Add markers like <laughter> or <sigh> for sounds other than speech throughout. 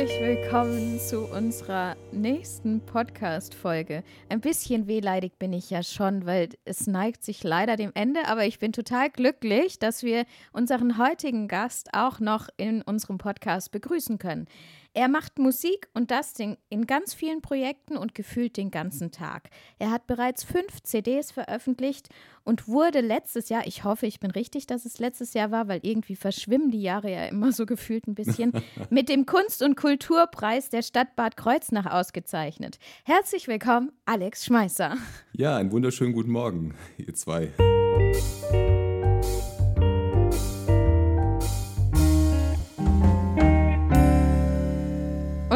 Herzlich willkommen zu unserer nächsten Podcast-Folge. Ein bisschen wehleidig bin ich ja schon, weil es neigt sich leider dem Ende, aber ich bin total glücklich, dass wir unseren heutigen Gast auch noch in unserem Podcast begrüßen können. Er macht Musik und das in ganz vielen Projekten und gefühlt den ganzen Tag. Er hat bereits fünf CDs veröffentlicht und wurde letztes Jahr, ich hoffe, ich bin richtig, dass es letztes Jahr war, weil irgendwie verschwimmen die Jahre ja immer so gefühlt ein bisschen, <laughs> mit dem Kunst- und Kulturpreis der Stadt Bad Kreuznach ausgezeichnet. Herzlich willkommen, Alex Schmeißer. Ja, einen wunderschönen guten Morgen, ihr zwei.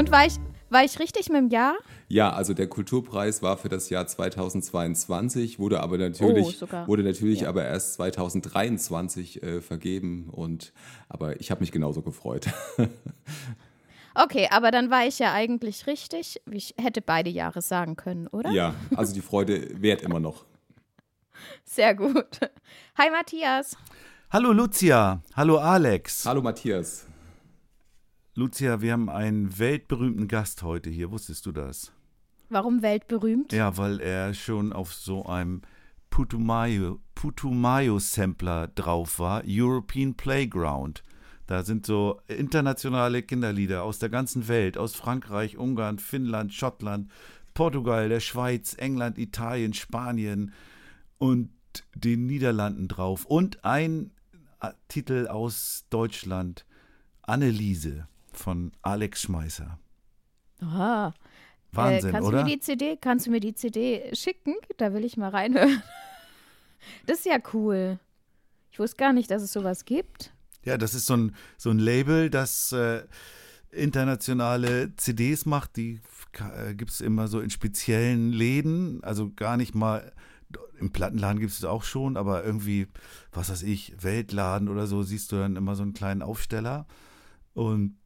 Und war ich, war ich richtig mit dem Jahr? Ja, also der Kulturpreis war für das Jahr 2022, wurde aber natürlich, oh, wurde natürlich ja. aber erst 2023 äh, vergeben. Und aber ich habe mich genauso gefreut. <laughs> Okay, aber dann war ich ja eigentlich richtig. Ich hätte beide Jahre sagen können, oder? Ja, also die Freude währt immer noch. Sehr gut. Hi Matthias. Hallo Lucia. Hallo Alex. Hallo Matthias. Lucia, wir haben einen weltberühmten Gast heute hier. Wusstest du das? Warum weltberühmt? Ja, weil er schon auf so einem Putumayo, Putumayo Sampler drauf war, European Playground. Da sind so internationale Kinderlieder aus der ganzen Welt, aus Frankreich, Ungarn, Finnland, Schottland, Portugal, der Schweiz, England, Italien, Spanien und den Niederlanden drauf. Und ein äh, Titel aus Deutschland, Anneliese von Alex Schmeißer. Aha. Wahnsinn, äh, kannst oder? Du mir die CD, kannst du mir die CD schicken? Da will ich mal reinhören. <laughs> Das ist ja cool. Ich wusste gar nicht, dass es sowas gibt. Ja, das ist so ein, so ein Label, das äh, internationale CDs macht. Die äh, gibt es immer so in speziellen Läden. Also gar nicht mal, im Plattenladen gibt es auch schon, aber irgendwie, was weiß ich, Weltladen oder so, siehst du dann immer so einen kleinen Aufsteller. Und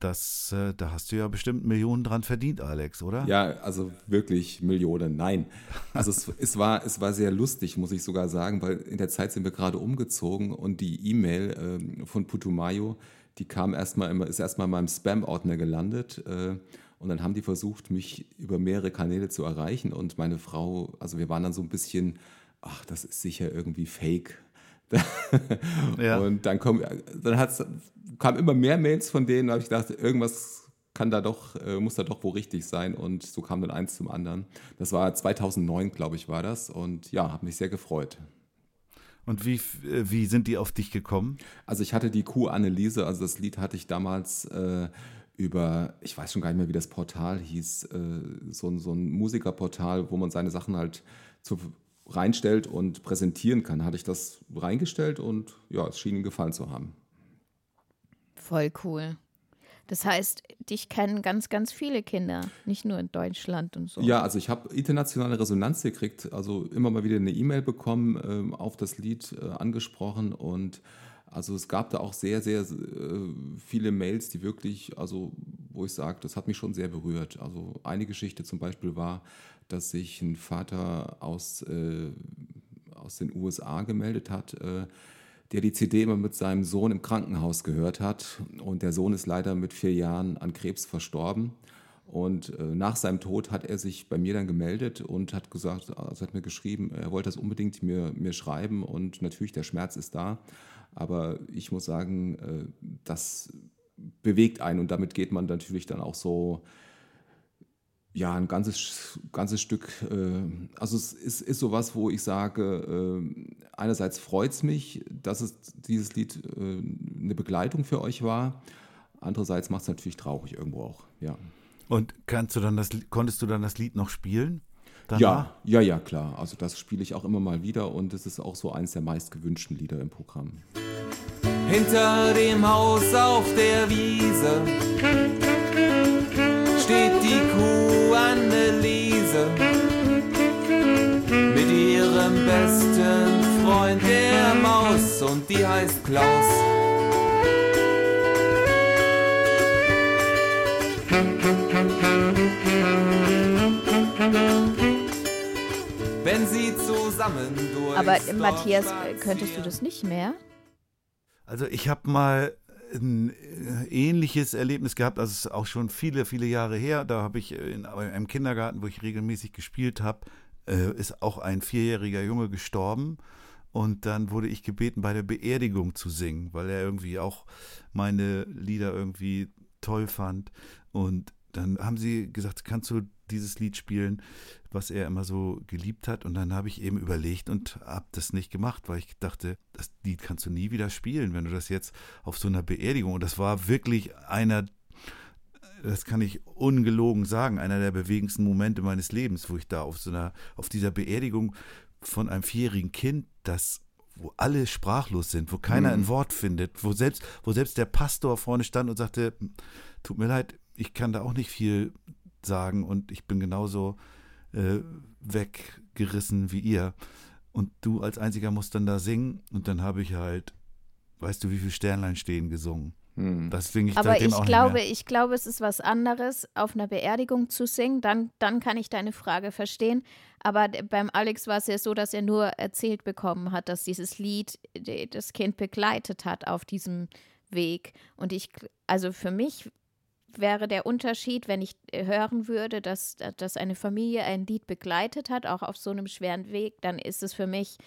das, äh, da hast du ja bestimmt Millionen dran verdient, Alex, oder? Ja, also wirklich Millionen, nein. Also es, es, war, es war sehr lustig, muss ich sogar sagen, weil in der Zeit sind wir gerade umgezogen und die E-Mail äh, von Putumayo, die kam erstmal immer, ist erstmal in meinem Spam-Ordner gelandet. Äh, und dann haben die versucht, mich über mehrere Kanäle zu erreichen. Und meine Frau, also wir waren dann so ein bisschen, ach, das ist sicher irgendwie fake. <laughs> ja. Und dann, komm, dann hat's, kamen immer mehr Mails von denen, da habe ich gedacht, irgendwas kann da doch, äh, muss da doch wohl richtig sein. Und so kam dann eins zum anderen. Das war 2009, glaube ich, war das. Und ja, habe mich sehr gefreut. Und wie, äh, wie sind die auf dich gekommen? Also ich hatte die Q-Anneliese, also das Lied hatte ich damals äh, über, ich weiß schon gar nicht mehr, wie das Portal hieß, äh, so, so ein Musikerportal, wo man seine Sachen halt zu, reinstellt und präsentieren kann. Hatte ich das reingestellt und ja, es schien ihm gefallen zu haben. Voll cool. Das heißt, dich kennen ganz, ganz viele Kinder, nicht nur in Deutschland und so. Ja, also ich habe internationale Resonanz gekriegt, also immer mal wieder eine E-Mail bekommen, äh, auf das Lied äh, angesprochen und also es gab da auch sehr, sehr äh, viele Mails, die wirklich, also wo ich sage, das hat mich schon sehr berührt. Also eine Geschichte zum Beispiel war, dass sich ein Vater aus, äh, aus den USA gemeldet hat, äh, der die CD immer mit seinem Sohn im Krankenhaus gehört hat. Und der Sohn ist leider mit vier Jahren an Krebs verstorben. Und äh, nach seinem Tod hat er sich bei mir dann gemeldet und hat gesagt, also hat mir geschrieben, er wollte das unbedingt mir, mir schreiben und natürlich der Schmerz ist da. Aber ich muss sagen, äh, das bewegt einen und damit geht man natürlich dann auch so ja, ein ganzes, ganzes Stück. Äh, also es ist, ist sowas, wo ich sage, äh, einerseits freut es mich, dass es dieses Lied äh, eine Begleitung für euch war. Andererseits macht es natürlich traurig irgendwo auch, ja. Und kannst du dann das, konntest du dann das Lied noch spielen? Danach? Ja, ja, ja, klar. Also das spiele ich auch immer mal wieder und es ist auch so eines der meist gewünschten Lieder im Programm. Hinter dem Haus auf der Wiese steht die Kuh Freund der Maus und die heißt Klaus. Wenn sie zusammen durch Aber Matthias, könntest du das nicht mehr? Also ich habe mal ein äh, ähnliches Erlebnis gehabt, also es ist auch schon viele, viele Jahre her. Da habe ich in einem Kindergarten, wo ich regelmäßig gespielt habe, äh, ist auch ein vierjähriger Junge gestorben. Und dann wurde ich gebeten, bei der Beerdigung zu singen, weil er irgendwie auch meine Lieder irgendwie toll fand. Und dann haben sie gesagt, kannst du dieses Lied spielen, was er immer so geliebt hat. Und dann habe ich eben überlegt und habe das nicht gemacht, weil ich dachte, das Lied kannst du nie wieder spielen, wenn du das jetzt auf so einer Beerdigung. Und das war wirklich einer, das kann ich ungelogen sagen, einer der bewegendsten Momente meines Lebens, wo ich da auf so einer, auf dieser Beerdigung von einem vierjährigen Kind, das wo alle sprachlos sind, wo keiner ein Wort findet, wo selbst, wo selbst der Pastor vorne stand und sagte, tut mir leid, ich kann da auch nicht viel sagen und ich bin genauso äh, weggerissen wie ihr. Und du als einziger musst dann da singen und dann habe ich halt, weißt du, wie viele Sternlein stehen gesungen. Hm. Das singe ich Aber ich auch glaube, nicht mehr. ich glaube, es ist was anderes, auf einer Beerdigung zu singen. Dann, dann kann ich deine Frage verstehen. Aber beim Alex war es ja so, dass er nur erzählt bekommen hat, dass dieses Lied das Kind begleitet hat auf diesem Weg. Und ich, also für mich wäre der Unterschied, wenn ich äh, hören würde, dass, dass eine Familie ein Lied begleitet hat, auch auf so einem schweren Weg, dann ist es für mich,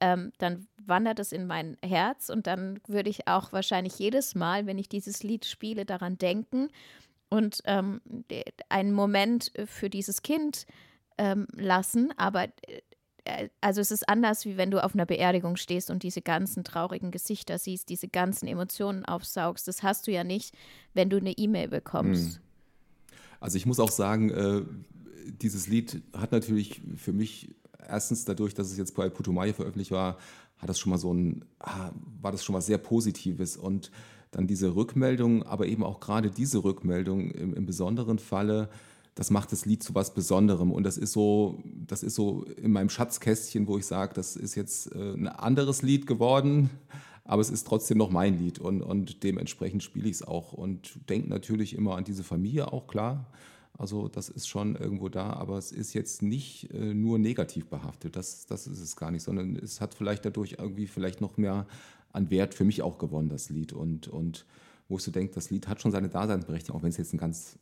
ähm, dann wandert es in mein Herz und dann würde ich auch wahrscheinlich jedes Mal, wenn ich dieses Lied spiele, daran denken und ähm, einen Moment für dieses Kind ähm, lassen. Aber äh, also es ist anders, wie wenn du auf einer Beerdigung stehst und diese ganzen traurigen Gesichter siehst, diese ganzen Emotionen aufsaugst. Das hast du ja nicht, wenn du eine E-Mail bekommst. Also ich muss auch sagen, äh, dieses Lied hat natürlich für mich erstens dadurch, dass es jetzt bei Putumayo veröffentlicht war, hat das schon mal so ein, ah, war das schon mal sehr Positives. Und dann diese Rückmeldung, aber eben auch gerade diese Rückmeldung im, im besonderen Falle, das macht das Lied zu was Besonderem. Und das ist so, das ist so in meinem Schatzkästchen, wo ich sage, das ist jetzt äh, ein anderes Lied geworden, aber es ist trotzdem noch mein Lied. Und, und dementsprechend spiele ich es auch und denke natürlich immer an diese Familie auch, klar. Also das ist schon irgendwo da, aber es ist jetzt nicht äh, nur negativ behaftet, das, das ist es gar nicht, sondern es hat vielleicht dadurch irgendwie vielleicht noch mehr an Wert für mich auch gewonnen, das Lied. Und, und wo ich so denke, das Lied hat schon seine Daseinsberechtigung, auch wenn es jetzt ein ganz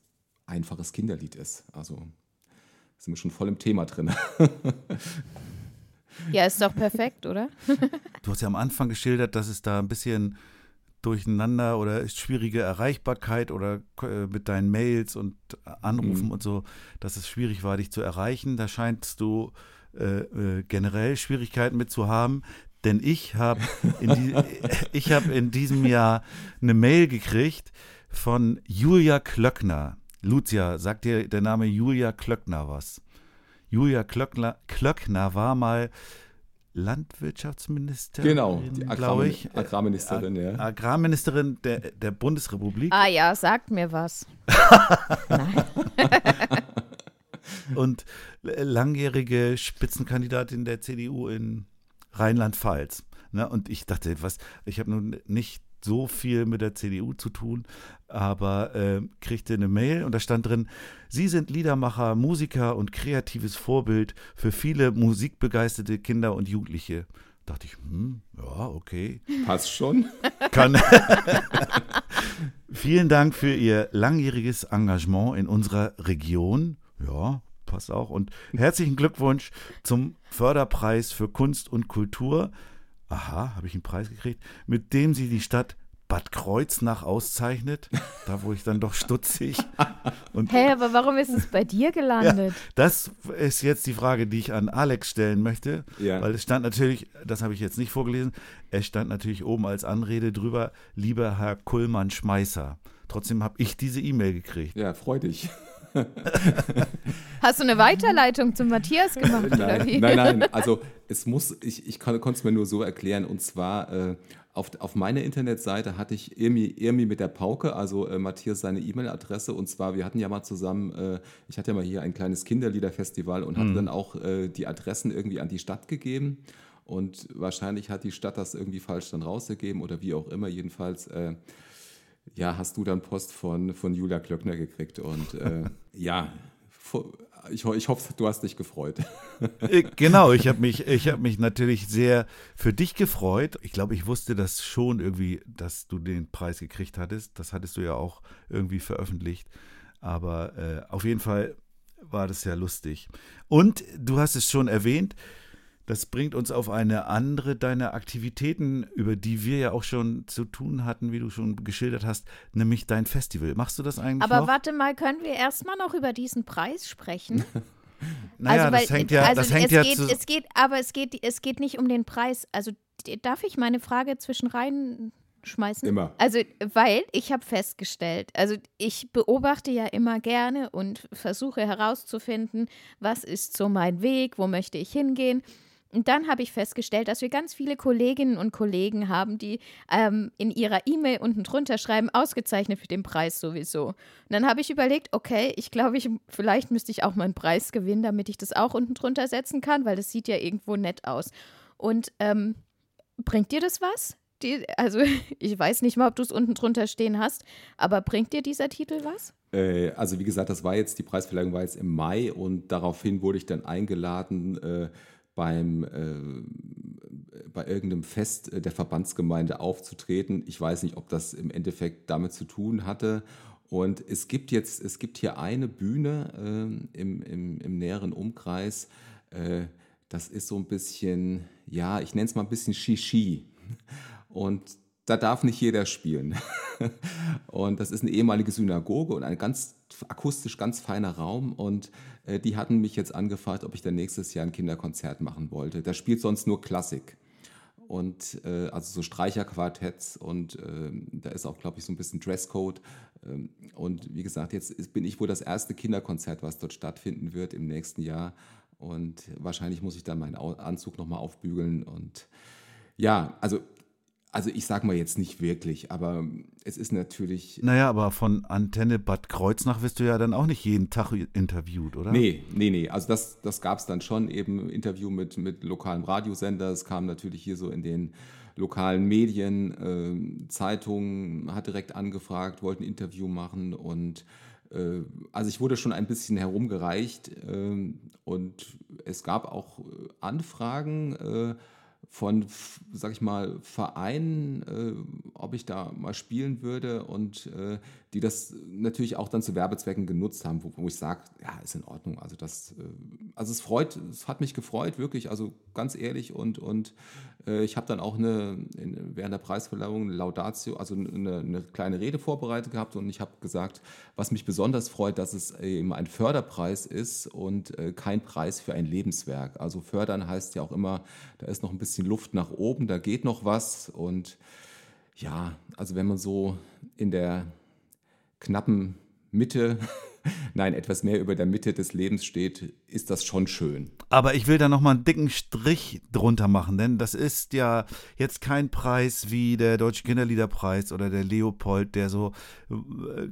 einfaches Kinderlied ist. Also sind wir schon voll im Thema drin. <laughs> Ja, ist doch perfekt, oder? Du hast ja am Anfang geschildert, dass es da ein bisschen durcheinander oder schwierige Erreichbarkeit oder äh, mit deinen Mails und Anrufen Mhm. und so, dass es schwierig war, dich zu erreichen. Da scheinst du äh, äh, generell Schwierigkeiten mit zu haben. Denn ich habe in, die, <laughs> ich hab in diesem Jahr eine Mail gekriegt von Julia Klöckner. Lucia, sagt dir der Name Julia Klöckner was? Julia Klöckner, Klöckner war mal Landwirtschaftsministerin, genau, die glaube Agrarmin ich. Agrarministerin, ja. Agrarministerin der, der Bundesrepublik Ah ja, sagt mir was. <laughs> <laughs> und langjährige Spitzenkandidatin der CDU in Rheinland-Pfalz. Ne? Und ich dachte, was, ich habe nun nicht so viel mit der CDU zu tun, aber äh, kriegte eine Mail und da stand drin, Sie sind Liedermacher, Musiker und kreatives Vorbild für viele musikbegeisterte Kinder und Jugendliche. Dachte ich, hm, ja, okay. Passt schon. Kann. <laughs> Vielen Dank für Ihr langjähriges Engagement in unserer Region. Ja, passt auch. Und herzlichen Glückwunsch zum Förderpreis für Kunst und Kultur. Aha, habe ich einen Preis gekriegt, mit dem Sie die Stadt Bad Kreuznach auszeichnet. Da wurde ich dann doch stutzig. <laughs> Und Hä, aber warum ist es bei dir gelandet? das ist jetzt die Frage, die ich an Alex stellen möchte. Ja. Weil es stand natürlich, das habe ich jetzt nicht vorgelesen, es stand natürlich oben als Anrede drüber, lieber Herr Kullmann-Schmeißer. Trotzdem habe ich diese E-Mail gekriegt. Ja, freu dich. <laughs> Hast du eine Weiterleitung zum Matthias gemacht oder wie? Nein, nein, nein. Also <laughs> es muss, ich, ich konnte es mir nur so erklären. Und zwar äh, auf, auf meiner Internetseite hatte ich Irmi, Irmi mit der Pauke, also äh, Matthias seine E-Mail-Adresse. Und zwar, wir hatten ja mal zusammen, äh, ich hatte ja mal hier ein kleines Kinderliederfestival und hatte dann auch äh, die Adressen irgendwie an die Stadt gegeben. Und wahrscheinlich hat die Stadt das irgendwie falsch dann rausgegeben oder wie auch immer. Jedenfalls, äh, ja, hast du dann Post von, von Julia Klöckner gekriegt. Und äh, <laughs> ja, ich, ich hoffe, du hast dich gefreut. <laughs> Äh, Genau, ich habe mich, ich habe mich natürlich sehr für dich gefreut. Ich glaube, ich wusste das schon irgendwie, dass du den Preis gekriegt hattest. Das hattest du ja auch irgendwie veröffentlicht. Aber äh, auf jeden Fall war das ja lustig. Und du hast es schon erwähnt, das bringt uns auf eine andere deiner Aktivitäten, über die wir ja auch schon zu tun hatten, wie du schon geschildert hast, nämlich dein Festival. Machst du das eigentlich Aber noch? warte mal, können wir erstmal noch über diesen Preis sprechen? <laughs> naja, also, weil, das hängt ja, also das hängt es ja geht, zu, es geht, aber es geht, es geht nicht um den Preis. Also darf ich meine Frage zwischen reinschmeißen? Immer. Also, weil ich habe festgestellt, also ich beobachte ja immer gerne und versuche herauszufinden, was ist so mein Weg, wo möchte ich hingehen. Und dann habe ich festgestellt, dass wir ganz viele Kolleginnen und Kollegen haben, die ähm, in ihrer E-Mail unten drunter schreiben, ausgezeichnet für den Preis sowieso. Und dann habe ich überlegt, okay, ich glaube, ich, vielleicht müsste ich auch mal einen Preis gewinnen, damit ich das auch unten drunter setzen kann, weil das sieht ja irgendwo nett aus. Und ähm, bringt dir das was? Die, also <laughs> ich weiß nicht mal, ob du es unten drunter stehen hast, aber bringt dir dieser Titel was? Äh, also wie gesagt, das war jetzt, die Preisverleihung war jetzt im Mai und daraufhin wurde ich dann eingeladen, äh, beim, äh, bei irgendeinem Fest äh, der Verbandsgemeinde aufzutreten. Ich weiß nicht, ob das im Endeffekt damit zu tun hatte. Und es gibt jetzt, es gibt hier eine Bühne äh, im, im, im näheren Umkreis. Äh, das ist so ein bisschen, ja, ich nenne es mal ein bisschen Shishi. Und da darf nicht jeder spielen. <laughs> Und das ist eine ehemalige Synagoge und ein ganz akustisch ganz feiner Raum. Und äh, die hatten mich jetzt angefragt, ob ich dann nächstes Jahr ein Kinderkonzert machen wollte. Da spielt sonst nur Klassik. Und äh, also so Streicherquartetts und ähm, da ist auch, glaube ich, so ein bisschen Dresscode. Ähm, und wie gesagt, jetzt ist, bin ich wohl das erste Kinderkonzert, was dort stattfinden wird im nächsten Jahr. Und wahrscheinlich muss ich dann meinen Anzug nochmal aufbügeln. Und ja, also, also ich sage mal jetzt nicht wirklich, aber es ist natürlich. Naja, aber von Antenne Bad Kreuznach wirst du ja dann auch nicht jeden Tag interviewt, oder? Nee, nee, nee. Also das, das gab es dann schon eben Interview mit, mit lokalem Radiosender. Es kam natürlich hier so in den lokalen Medien, ähm, Zeitungen, hat direkt angefragt, wollten ein Interview machen und äh, also ich wurde schon ein bisschen herumgereicht ähm, und es gab auch äh, Anfragen äh, von, sag ich mal, Vereinen, äh, ob ich da mal spielen würde und äh, die das natürlich auch dann zu Werbezwecken genutzt haben, wo, wo ich sage, ja, ist in Ordnung. Also das, äh, also es freut, es hat mich gefreut, wirklich, also ganz ehrlich und, und äh, ich habe dann auch eine, in, während der Preisverleihung eine Laudatio, also eine, eine kleine Rede vorbereitet gehabt und ich habe gesagt, was mich besonders freut, dass es eben ein Förderpreis ist und äh, kein Preis für ein Lebenswerk. Also fördern heißt ja auch immer, da ist noch ein bisschen Luft nach oben, da geht noch was. Und ja, also wenn man so in der knappen Mitte, nein, etwas mehr über der Mitte des Lebens steht, ist das schon schön. Aber ich will da nochmal einen dicken Strich drunter machen, denn das ist ja jetzt kein Preis wie der Deutsche Kinderliederpreis oder der Leopold, der so, äh,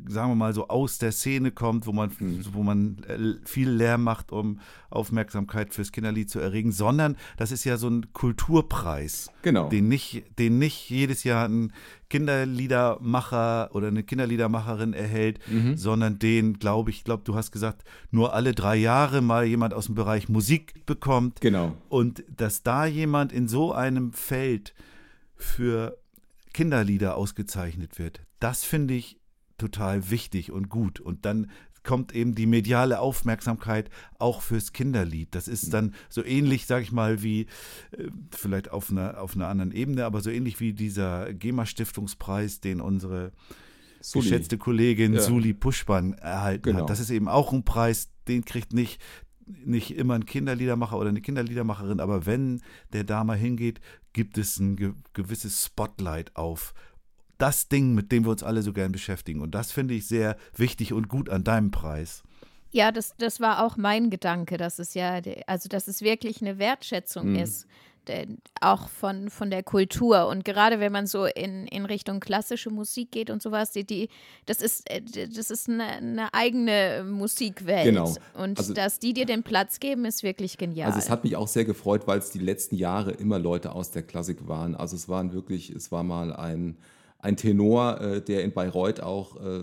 sagen wir mal, so aus der Szene kommt, wo man, wo man äh, viel Lärm macht, um Aufmerksamkeit fürs Kinderlied zu erregen, sondern das ist ja so ein Kulturpreis, Genau. den nicht, den nicht jedes Jahr ein Kinderliedermacher oder eine Kinderliedermacherin erhält, sondern den, glaube ich, glaube, du hast gesagt, nur alle drei Jahre mal jemand aus dem Bereich Musik bekommt. Genau. Und dass da jemand in so einem Feld für Kinderlieder ausgezeichnet wird, das finde ich total wichtig und gut. Und dann kommt eben die mediale Aufmerksamkeit auch fürs Kinderlied. Das ist dann so ähnlich, sag ich mal, wie äh, vielleicht auf einer, auf einer anderen Ebene, aber so ähnlich wie dieser GEMA-Stiftungspreis, den unsere Suli. geschätzte Kollegin Ja. Suli Puschban erhalten Genau. hat. Das ist eben auch ein Preis, den kriegt nicht, nicht immer ein Kinderliedermacher oder eine Kinderliedermacherin, aber wenn der da mal hingeht, gibt es ein ge gewisses Spotlight auf das Ding, mit dem wir uns alle so gern beschäftigen. Und das finde ich sehr wichtig und gut an deinem Preis. Ja, das, das war auch mein Gedanke, dass es ja, also dass es wirklich eine Wertschätzung Mhm. ist, der, auch von, von der Kultur. Und gerade wenn man so in, in Richtung klassische Musik geht und sowas, die, die, das ist, äh, das ist eine, eine eigene Musikwelt. Genau. Und Also- dass die dir den Platz geben, ist wirklich genial. Also es hat mich auch sehr gefreut, weil es die letzten Jahre immer Leute aus der Klassik waren. Also es waren wirklich, es war mal ein, ein Tenor, äh, der in Bayreuth auch äh,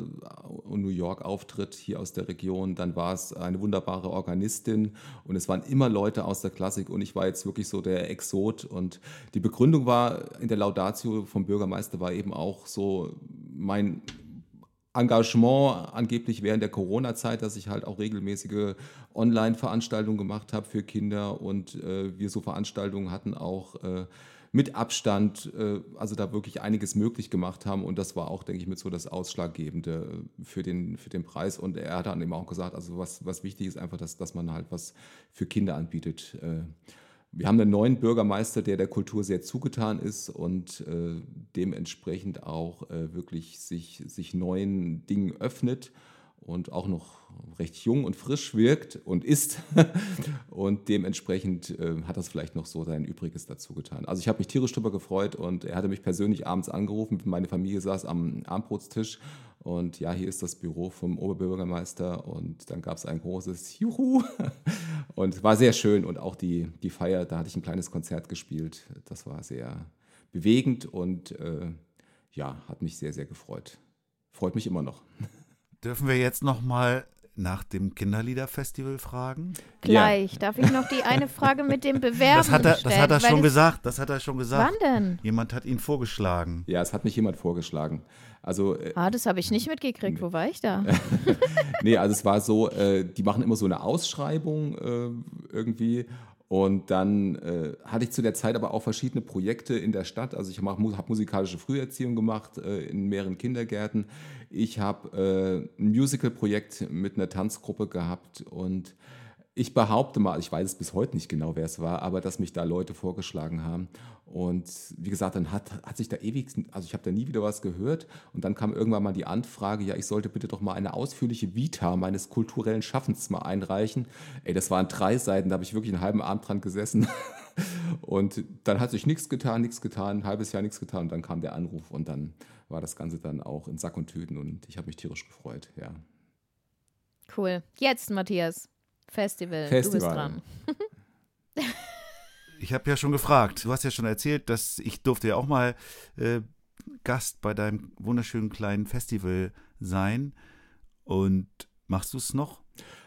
und New York auftritt, hier aus der Region. Dann war es eine wunderbare Organistin und es waren immer Leute aus der Klassik und ich war jetzt wirklich so der Exot. Und die Begründung war in der Laudatio vom Bürgermeister war eben auch so mein Engagement angeblich während der Corona-Zeit, dass ich halt auch regelmäßige Online-Veranstaltungen gemacht habe für Kinder und äh, wir so Veranstaltungen hatten auch äh, mit Abstand, äh, also da wirklich einiges möglich gemacht haben. Und das war auch, denke ich, mit so das Ausschlaggebende äh, für den, für den Preis. Und er hat dann eben auch gesagt, also was, was wichtig ist einfach, dass, dass man halt was für Kinder anbietet. Äh, wir haben einen neuen Bürgermeister, der der Kultur sehr zugetan ist und äh, dementsprechend auch äh, wirklich sich, sich neuen Dingen öffnet und auch noch recht jung und frisch wirkt und ist. <laughs> und dementsprechend äh, hat das vielleicht noch so sein Übriges dazu getan. Also ich habe mich tierisch darüber gefreut und er hatte mich persönlich abends angerufen. Meine Familie saß am Abendbrotstisch und ja, hier ist das Büro vom Oberbürgermeister und dann gab es ein großes Juhu <laughs> und war sehr schön und auch die, die Feier, da hatte ich ein kleines Konzert gespielt. Das war sehr bewegend und äh, ja, hat mich sehr, sehr gefreut. Freut mich immer noch. <laughs> Dürfen wir jetzt noch mal nach dem Kinderliederfestival fragen? Gleich. Darf ich noch die eine Frage mit dem <laughs> Bewerben Das hat er, stellen? das hat er schon es- gesagt. Das hat er schon gesagt. Wann denn? Jemand hat ihn vorgeschlagen. Ja, es hat mich jemand vorgeschlagen. Also äh, Ah, das habe ich nicht mitgekriegt. Wo war ich da? <laughs> Nee, also es war so, äh, die machen immer so eine Ausschreibung äh, irgendwie. Und dann äh, hatte ich zu der Zeit aber auch verschiedene Projekte in der Stadt. Also ich habe musikalische Früherziehung gemacht äh, in mehreren Kindergärten. Ich habe äh, ein Musical-Projekt mit einer Tanzgruppe gehabt und ich behaupte mal, ich weiß es bis heute nicht genau, wer es war, aber dass mich da Leute vorgeschlagen haben. Und wie gesagt, dann hat, hat sich da ewig, also ich habe da nie wieder was gehört. Und dann kam irgendwann mal die Anfrage, ja, ich sollte bitte doch mal eine ausführliche Vita meines kulturellen Schaffens mal einreichen. Ey, das waren drei Seiten, da habe ich wirklich einen halben Abend dran gesessen. <laughs> Und dann hat sich nichts getan, nichts getan, ein halbes Jahr nichts getan. Und dann kam der Anruf und dann war das Ganze dann auch in Sack und Tüten und ich habe mich tierisch gefreut, ja. Cool. Jetzt, Matthias. Festival. Du Festival. bist dran. <laughs> Ich habe ja schon gefragt. Du hast ja schon erzählt, dass ich durfte ja auch mal äh, Gast bei deinem wunderschönen kleinen Festival sein. Und machst du es noch?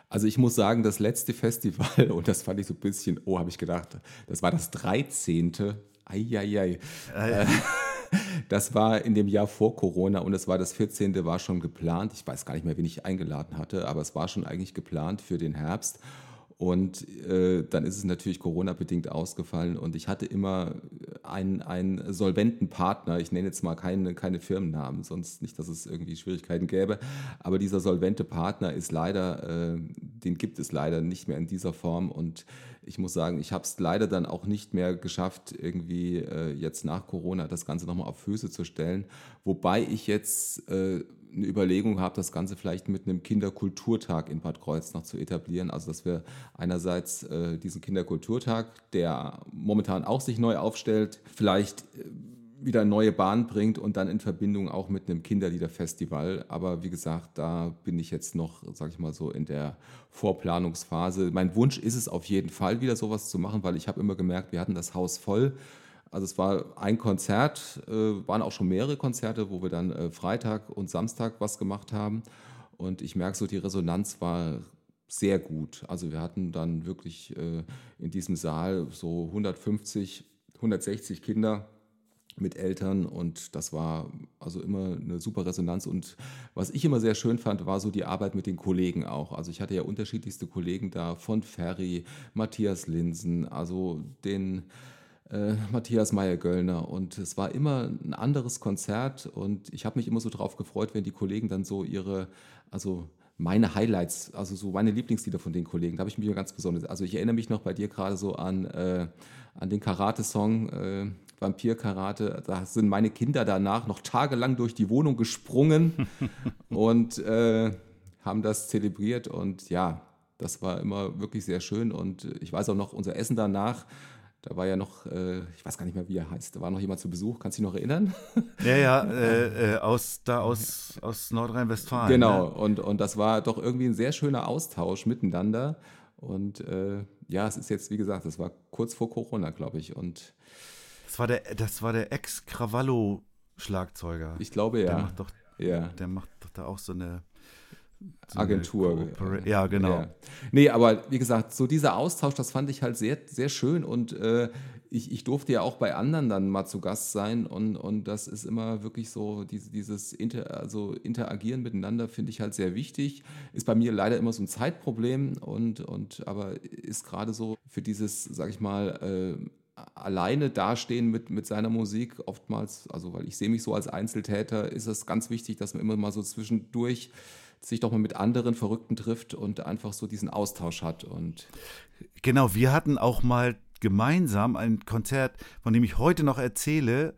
Also ich muss sagen, das letzte Festival, <laughs> und das fand ich so ein bisschen, oh, habe ich gedacht, das war das 13. Eieiei. Äh, <laughs> Das war in dem Jahr vor Corona und es war das 14. war schon geplant. Ich weiß gar nicht mehr, wen ich eingeladen hatte, aber es war schon eigentlich geplant für den Herbst. Und äh, dann ist es natürlich Corona-bedingt ausgefallen und ich hatte immer einen, einen solventen Partner. Ich nenne jetzt mal keine, keine Firmennamen, sonst nicht, dass es irgendwie Schwierigkeiten gäbe. Aber dieser solvente Partner ist leider, äh, den gibt es leider nicht mehr in dieser Form. Und ich muss sagen, ich habe es leider dann auch nicht mehr geschafft, irgendwie äh, jetzt nach Corona das Ganze nochmal auf Füße zu stellen. Wobei ich jetzt äh, eine Überlegung habe, das Ganze vielleicht mit einem Kinderkulturtag in Bad Kreuznach zu etablieren. Also dass wir einerseits äh, diesen Kinderkulturtag, der momentan auch sich neu aufstellt, vielleicht äh, wieder neue Bahn bringt und dann in Verbindung auch mit einem Kinderliederfestival. Aber wie gesagt, da bin ich jetzt noch, sage ich mal so, in der Vorplanungsphase. Mein Wunsch ist es auf jeden Fall, wieder sowas zu machen, weil ich habe immer gemerkt, wir hatten das Haus voll. Also es war ein Konzert, äh, waren auch schon mehrere Konzerte, wo wir dann äh, Freitag und Samstag was gemacht haben. Und ich merke so, die Resonanz war sehr gut. Also wir hatten dann wirklich äh, in diesem Saal so 150, 160 Kinder mit Eltern und das war also immer eine super Resonanz und was ich immer sehr schön fand, war so die Arbeit mit den Kollegen auch. Also ich hatte ja unterschiedlichste Kollegen da, von Ferry, Matthias Linsen, also den äh, Matthias Meyer-Göllner und es war immer ein anderes Konzert und ich habe mich immer so drauf gefreut, wenn die Kollegen dann so ihre, also meine Highlights, also so meine Lieblingslieder von den Kollegen, da habe ich mich immer ganz besonders, also ich erinnere mich noch bei dir gerade so an, äh, an den Karate-Song, äh, Vampir-Karate, da sind meine Kinder danach noch tagelang durch die Wohnung gesprungen <laughs> und äh, haben das zelebriert und ja, das war immer wirklich sehr schön und ich weiß auch noch, unser Essen danach, da war ja noch, äh, ich weiß gar nicht mehr, wie er heißt, da war noch jemand zu Besuch, kannst du dich noch erinnern? Ja, ja, <laughs> äh, äh, aus, da aus, aus Nordrhein-Westfalen. Genau, Ne? und, und das war doch irgendwie ein sehr schöner Austausch miteinander und äh, ja, es ist jetzt, wie gesagt, das war kurz vor Corona, glaube ich und Das war der, das war der Ex-Cravallo-Schlagzeuger. ich glaube Der ja. macht doch, ja. der macht doch da auch so eine so Agentur. Ja, genau. Ja. Nee, aber wie gesagt, so dieser Austausch, das fand ich halt sehr, sehr schön und äh, ich, ich durfte ja auch bei anderen dann mal zu Gast sein und, und das ist immer wirklich so, diese, dieses Inter, also Interagieren miteinander finde ich halt sehr wichtig. Ist bei mir leider immer so ein Zeitproblem und, und aber ist gerade so für dieses, sag ich mal, äh, alleine dastehen mit, mit seiner Musik oftmals, also weil ich sehe mich so als Einzeltäter, ist es ganz wichtig, dass man immer mal so zwischendurch sich doch mal mit anderen Verrückten trifft und einfach so diesen Austausch hat. Und Genau, wir hatten auch mal gemeinsam ein Konzert, von dem ich heute noch erzähle,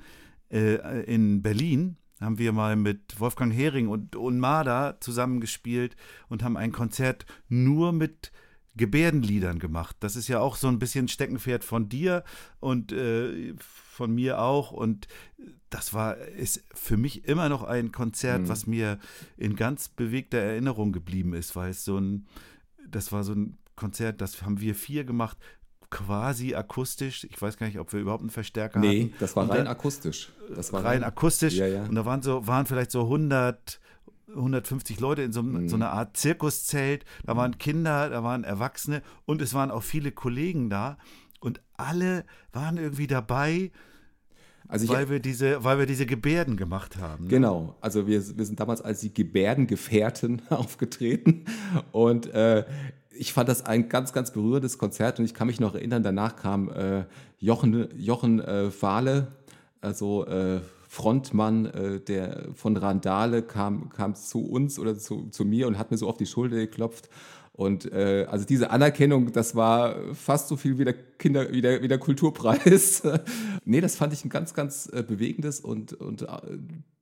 äh, in Berlin. Haben wir mal mit Wolfgang Hering und Unmada zusammengespielt und haben ein Konzert nur mit Gebärdenliedern gemacht. Das ist ja auch so ein bisschen Steckenpferd von dir und äh, von mir auch. Und das war, ist für mich immer noch ein Konzert, Mhm. was mir in ganz bewegter Erinnerung geblieben ist, weil es so ein, das war so ein Konzert, das haben wir vier gemacht, quasi akustisch. Ich weiß gar nicht, ob wir überhaupt einen Verstärker nee, hatten. das war rein akustisch. Das war rein akustisch. Ja, ja. Und da waren so, waren vielleicht so 100, 150 Leute in so, Mhm. so einer Art Zirkuszelt. Da waren Kinder, da waren Erwachsene und es waren auch viele Kollegen da. Und alle waren irgendwie dabei, Also weil wir diese, weil wir diese Gebärden gemacht haben. ne? Genau, also wir, wir sind damals als die Gebärdengefährten <laughs> aufgetreten und äh, ich fand das ein ganz, ganz berührendes Konzert und ich kann mich noch erinnern, danach kam äh, Jochen, Jochen äh, Fahle, also äh, Frontmann äh, der, von Randale, kam, kam zu uns oder zu, zu mir und hat mir so auf die Schulter geklopft. Und äh, also diese Anerkennung, das war fast so viel wie der Kinder, wie der, wie der Kulturpreis. <laughs> nee, das fand ich ein ganz, ganz äh, bewegendes und, und äh,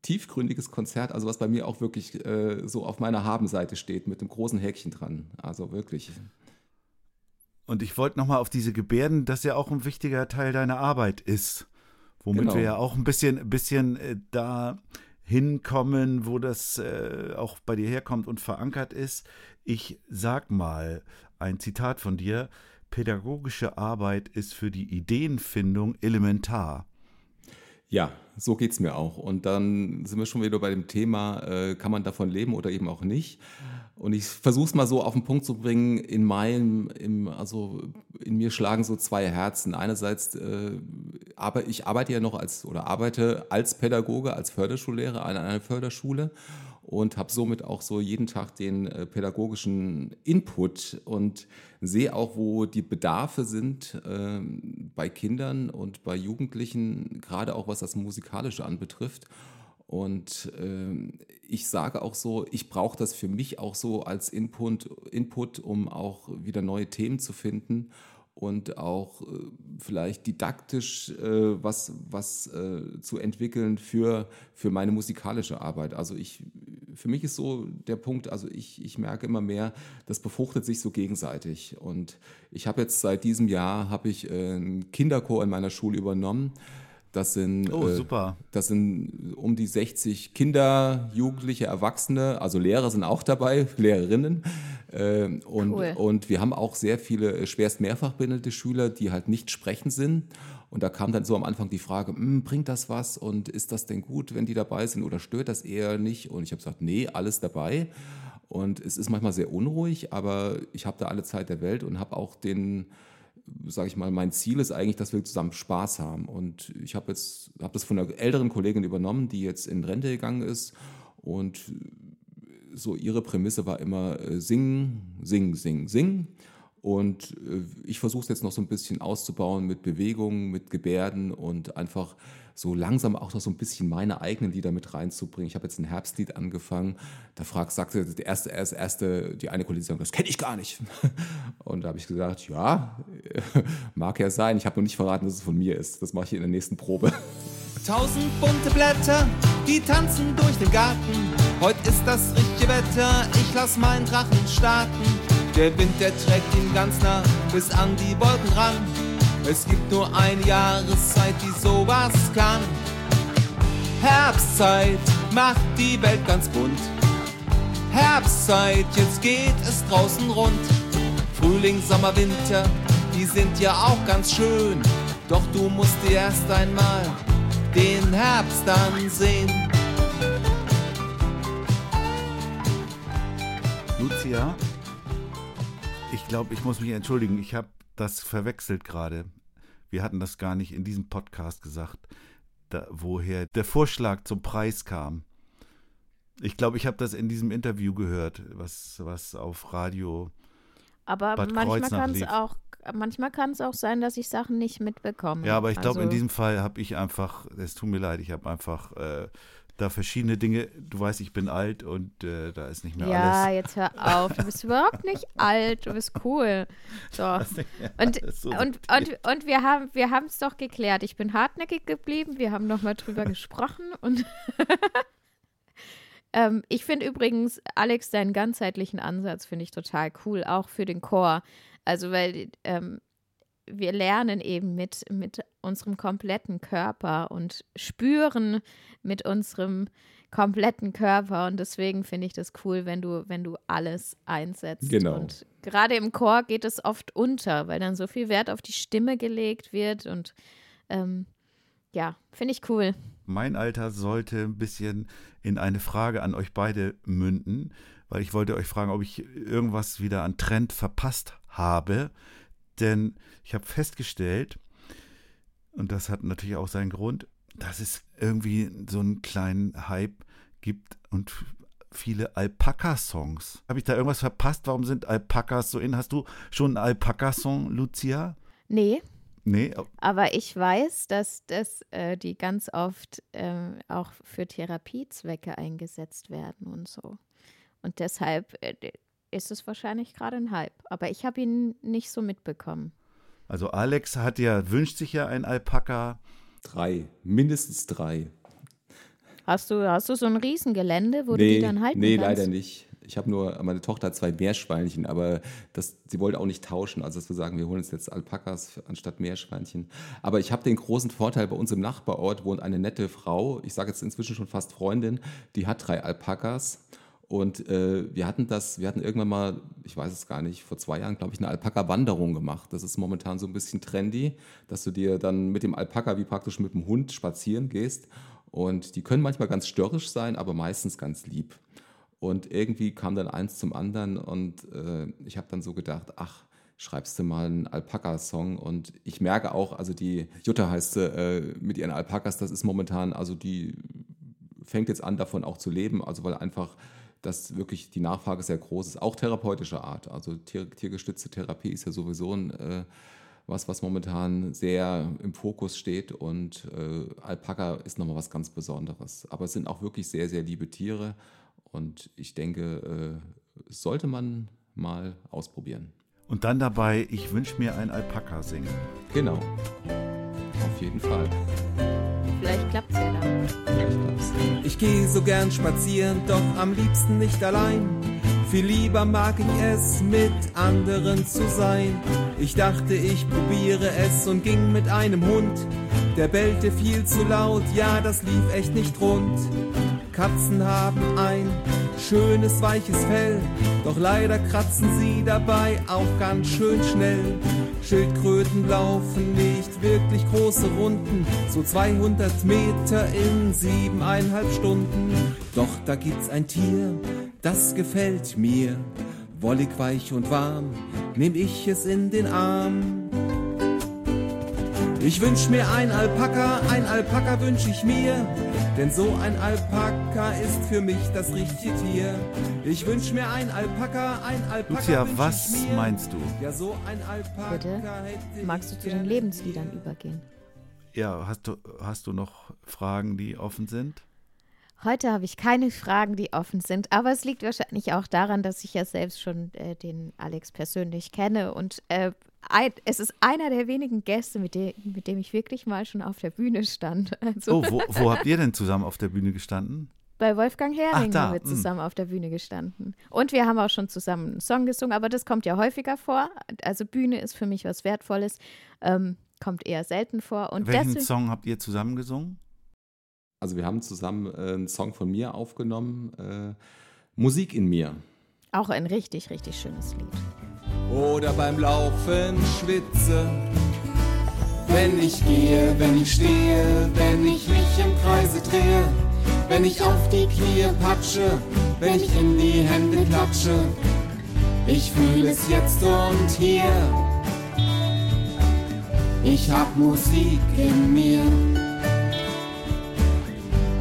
tiefgründiges Konzert, also was bei mir auch wirklich äh, so auf meiner Habenseite steht, mit einem großen Häkchen dran. Also wirklich. Und ich wollte nochmal auf diese Gebärden, das ja auch ein wichtiger Teil deiner Arbeit ist. Womit Genau. wir ja auch ein bisschen, bisschen äh, da hinkommen, wo das äh, auch bei dir herkommt und verankert ist. Ich sag mal ein Zitat von dir. Pädagogische Arbeit ist für die Ideenfindung elementar. Ja, so geht es mir auch. Und dann sind wir schon wieder bei dem Thema, äh, kann man davon leben oder eben auch nicht. Und ich versuche es mal so auf den Punkt zu bringen, in meinem, im, also in mir schlagen so zwei Herzen. Einerseits, äh, aber ich arbeite ja noch als oder arbeite als Pädagoge, als Förderschullehrer an einer Förderschule und habe somit auch so jeden Tag den äh, pädagogischen Input und sehe auch, wo die Bedarfe sind ähm, bei Kindern und bei Jugendlichen, gerade auch was das Musikalische anbetrifft. Und ähm, ich sage auch so, ich brauche das für mich auch so als Input, Input, um auch wieder neue Themen zu finden und auch äh, vielleicht didaktisch äh, was, was äh, zu entwickeln für, für meine musikalische Arbeit. Also ich, für mich ist so der Punkt, also ich, ich merke immer mehr, das befruchtet sich so gegenseitig. Und ich habe jetzt seit diesem Jahr, habe ich äh, einen Kinderchor in meiner Schule übernommen. Das sind, Oh, äh, super. das sind um die 60 Kinder, Jugendliche, Erwachsene, also Lehrer sind auch dabei, <laughs> Lehrerinnen. Ähm, und, Cool. und wir haben auch sehr viele schwerst mehrfach behinderte Schüler, die halt nicht sprechend sind. Und da kam dann so am Anfang die Frage, "Hm, bringt das was und ist das denn gut, wenn die dabei sind oder stört das eher nicht? Und ich habe gesagt, nee, alles dabei. Und es ist manchmal sehr unruhig, aber ich habe da alle Zeit der Welt und habe auch den, sage ich mal, mein Ziel ist eigentlich, dass wir zusammen Spaß haben. Und ich habe jetzt, habe das von einer älteren Kollegin übernommen, die jetzt in Rente gegangen ist. Und so ihre Prämisse war immer äh, singen, singen, singen, singen. Und äh, ich versuche es jetzt noch so ein bisschen auszubauen mit Bewegungen, mit Gebärden und einfach so langsam auch noch so ein bisschen meine eigenen Lieder mit reinzubringen. Ich habe jetzt ein Herbstlied angefangen. Da fragt, sagte der erste, das erste, die eine Kollegin, das kenne ich gar nicht. <laughs> Und da habe ich gesagt, ja, <laughs> mag ja sein. Ich habe noch nicht verraten, dass es von mir ist. Das mache ich in der nächsten Probe. <laughs> Tausend bunte Blätter, die tanzen durch den Garten. Heute ist das richtige Wetter, ich lass meinen Drachen starten. Der Wind, der trägt ihn ganz nah bis an die Wolken ran. Es gibt nur eine Jahreszeit, die sowas kann. Herbstzeit macht die Welt ganz bunt. Herbstzeit, jetzt geht es draußen rund. Frühling, Sommer, Winter, die sind ja auch ganz schön. Doch du musst dir erst einmal den Herbst dann sehen. Lucia, ich glaube, ich muss mich entschuldigen. Ich habe das verwechselt gerade. Wir hatten das gar nicht in diesem Podcast gesagt, da, woher der Vorschlag zum Preis kam. Ich glaube, ich habe das in diesem Interview gehört, was, was auf Radio. Aber Bad manchmal kann es auch, manchmal kann es auch sein, dass ich Sachen nicht mitbekomme. Ja, aber ich glaube, in Also- diesem Fall habe ich einfach, es tut mir leid, ich habe einfach äh, da verschiedene Dinge. Du weißt, ich bin alt und äh, da ist nicht mehr Ja, alles. jetzt hör auf. Du bist überhaupt nicht <laughs> alt. Du bist cool. So. Und, so und, und, und wir haben wir haben es doch geklärt. Ich bin hartnäckig geblieben. Wir haben nochmal drüber <laughs> gesprochen. Und <laughs> ähm, ich finde übrigens, Alex, deinen ganzheitlichen Ansatz finde ich total cool, auch für den Chor. Also, weil ähm, wir lernen eben mit, mit unserem kompletten Körper und spüren mit unserem kompletten Körper und deswegen finde ich das cool, wenn du, wenn du alles einsetzt. Genau. Und gerade im Chor geht es oft unter, weil dann so viel Wert auf die Stimme gelegt wird und ähm, ja, finde ich cool. Mein Alter sollte ein bisschen in eine Frage an euch beide münden, weil ich wollte euch fragen, ob ich irgendwas wieder an Trend verpasst habe. Denn ich habe festgestellt, und das hat natürlich auch seinen Grund, dass es irgendwie so einen kleinen Hype gibt und viele Alpaka-Songs. Habe ich da irgendwas verpasst? Warum sind Alpakas so in? Hast du schon einen Alpaka-Song, Lucia? Nee, Nee, aber ich weiß, dass das, äh, die ganz oft ähm, auch für Therapiezwecke eingesetzt werden und so. Und deshalb äh, ist es wahrscheinlich gerade ein Hype. Aber ich habe ihn nicht so mitbekommen. also Alex hat ja, wünscht sich ja ein Alpaka. Drei, mindestens drei. Hast du, hast du so ein Riesengelände, wo du die dann halten nee kannst? leider nicht. Ich habe nur, meine Tochter hat zwei Meerschweinchen, aber das, sie wollte auch nicht tauschen. Also, dass wir sagen, wir holen uns jetzt Alpakas anstatt Meerschweinchen. Aber ich habe den großen Vorteil, bei uns im Nachbarort wohnt eine nette Frau, ich sage jetzt inzwischen schon fast Freundin, die hat drei Alpakas. Und äh, wir hatten das, wir hatten irgendwann mal, ich weiß es gar nicht, vor zwei Jahren, glaube ich, eine Alpaka-Wanderung gemacht. Das ist momentan so ein bisschen trendy, dass du dir dann mit dem Alpaka wie praktisch mit dem Hund spazieren gehst. Und die können manchmal ganz störrisch sein, aber meistens ganz lieb. Und irgendwie kam dann eins zum anderen und äh, ich habe dann so gedacht, ach, schreibst du mal einen Alpaka-Song und ich merke auch, also die Jutta heißt sie, äh, mit ihren Alpakas, das ist momentan, also die fängt jetzt an, davon auch zu leben, also weil einfach das wirklich die Nachfrage sehr groß ist, auch therapeutischer Art. Also tier, tiergestützte Therapie ist ja sowieso ein, äh, was, was momentan sehr im Fokus steht und äh, Alpaka ist nochmal was ganz Besonderes. Aber es sind auch wirklich sehr, sehr liebe Tiere und ich denke, äh, sollte man mal ausprobieren. Und dann dabei, ich wünsche mir ein Alpaka singen. Genau. Auf jeden Fall. Vielleicht klappt es ja dann. Ich gehe so gern spazieren, doch am liebsten nicht allein. Viel lieber mag ich es, mit anderen zu sein. Ich dachte, ich probiere es und ging mit einem Hund. Der bellte viel zu laut, ja, das lief echt nicht rund. Katzen haben ein schönes weiches Fell, doch leider kratzen sie dabei auch ganz schön schnell. Schildkröten laufen nicht wirklich große Runden, so 200 Meter in siebeneinhalb Stunden. Doch da gibt's ein Tier, das gefällt mir. Wollig, weich und warm, nehm ich es in den Arm. Ich wünsch mir ein Alpaka, ein Alpaka wünsch ich mir, denn so ein Alpaka ist für mich das richtige Tier. Ich wünsch mir ein Alpaka, ein Alpaka Lucia, was ich mir. meinst du? Ja, so ein Alpaka Bitte? hätte Magst du zu den Lebensliedern übergehen? Ja, hast du, hast du noch Fragen, die offen sind? Heute habe ich keine Fragen, die offen sind, aber es liegt wahrscheinlich auch daran, dass ich ja selbst schon äh, den Alex persönlich kenne und äh, ein, es ist einer der wenigen Gäste, mit, dem, mit dem ich wirklich mal schon auf der Bühne stand. <laughs> Also Oh, wo, wo habt ihr denn zusammen auf der Bühne gestanden? bei Wolfgang Hering Ach, da, haben wir hm. zusammen auf der Bühne gestanden. Und wir haben auch schon zusammen einen Song gesungen, aber das kommt ja häufiger vor. Also Bühne ist für mich was Wertvolles, ähm, kommt eher selten vor. Und Welchen deswegen, Song habt ihr zusammen gesungen? Also wir haben zusammen äh, einen Song von mir aufgenommen, äh, Musik in mir. auch ein richtig, richtig schönes Lied. Oder beim Laufen schwitze. Wenn ich gehe, wenn ich stehe, wenn ich mich im Kreise drehe, wenn ich auf die Knie patsche, wenn ich in die Hände klatsche. Ich fühle es jetzt und hier. Ich hab Musik in mir.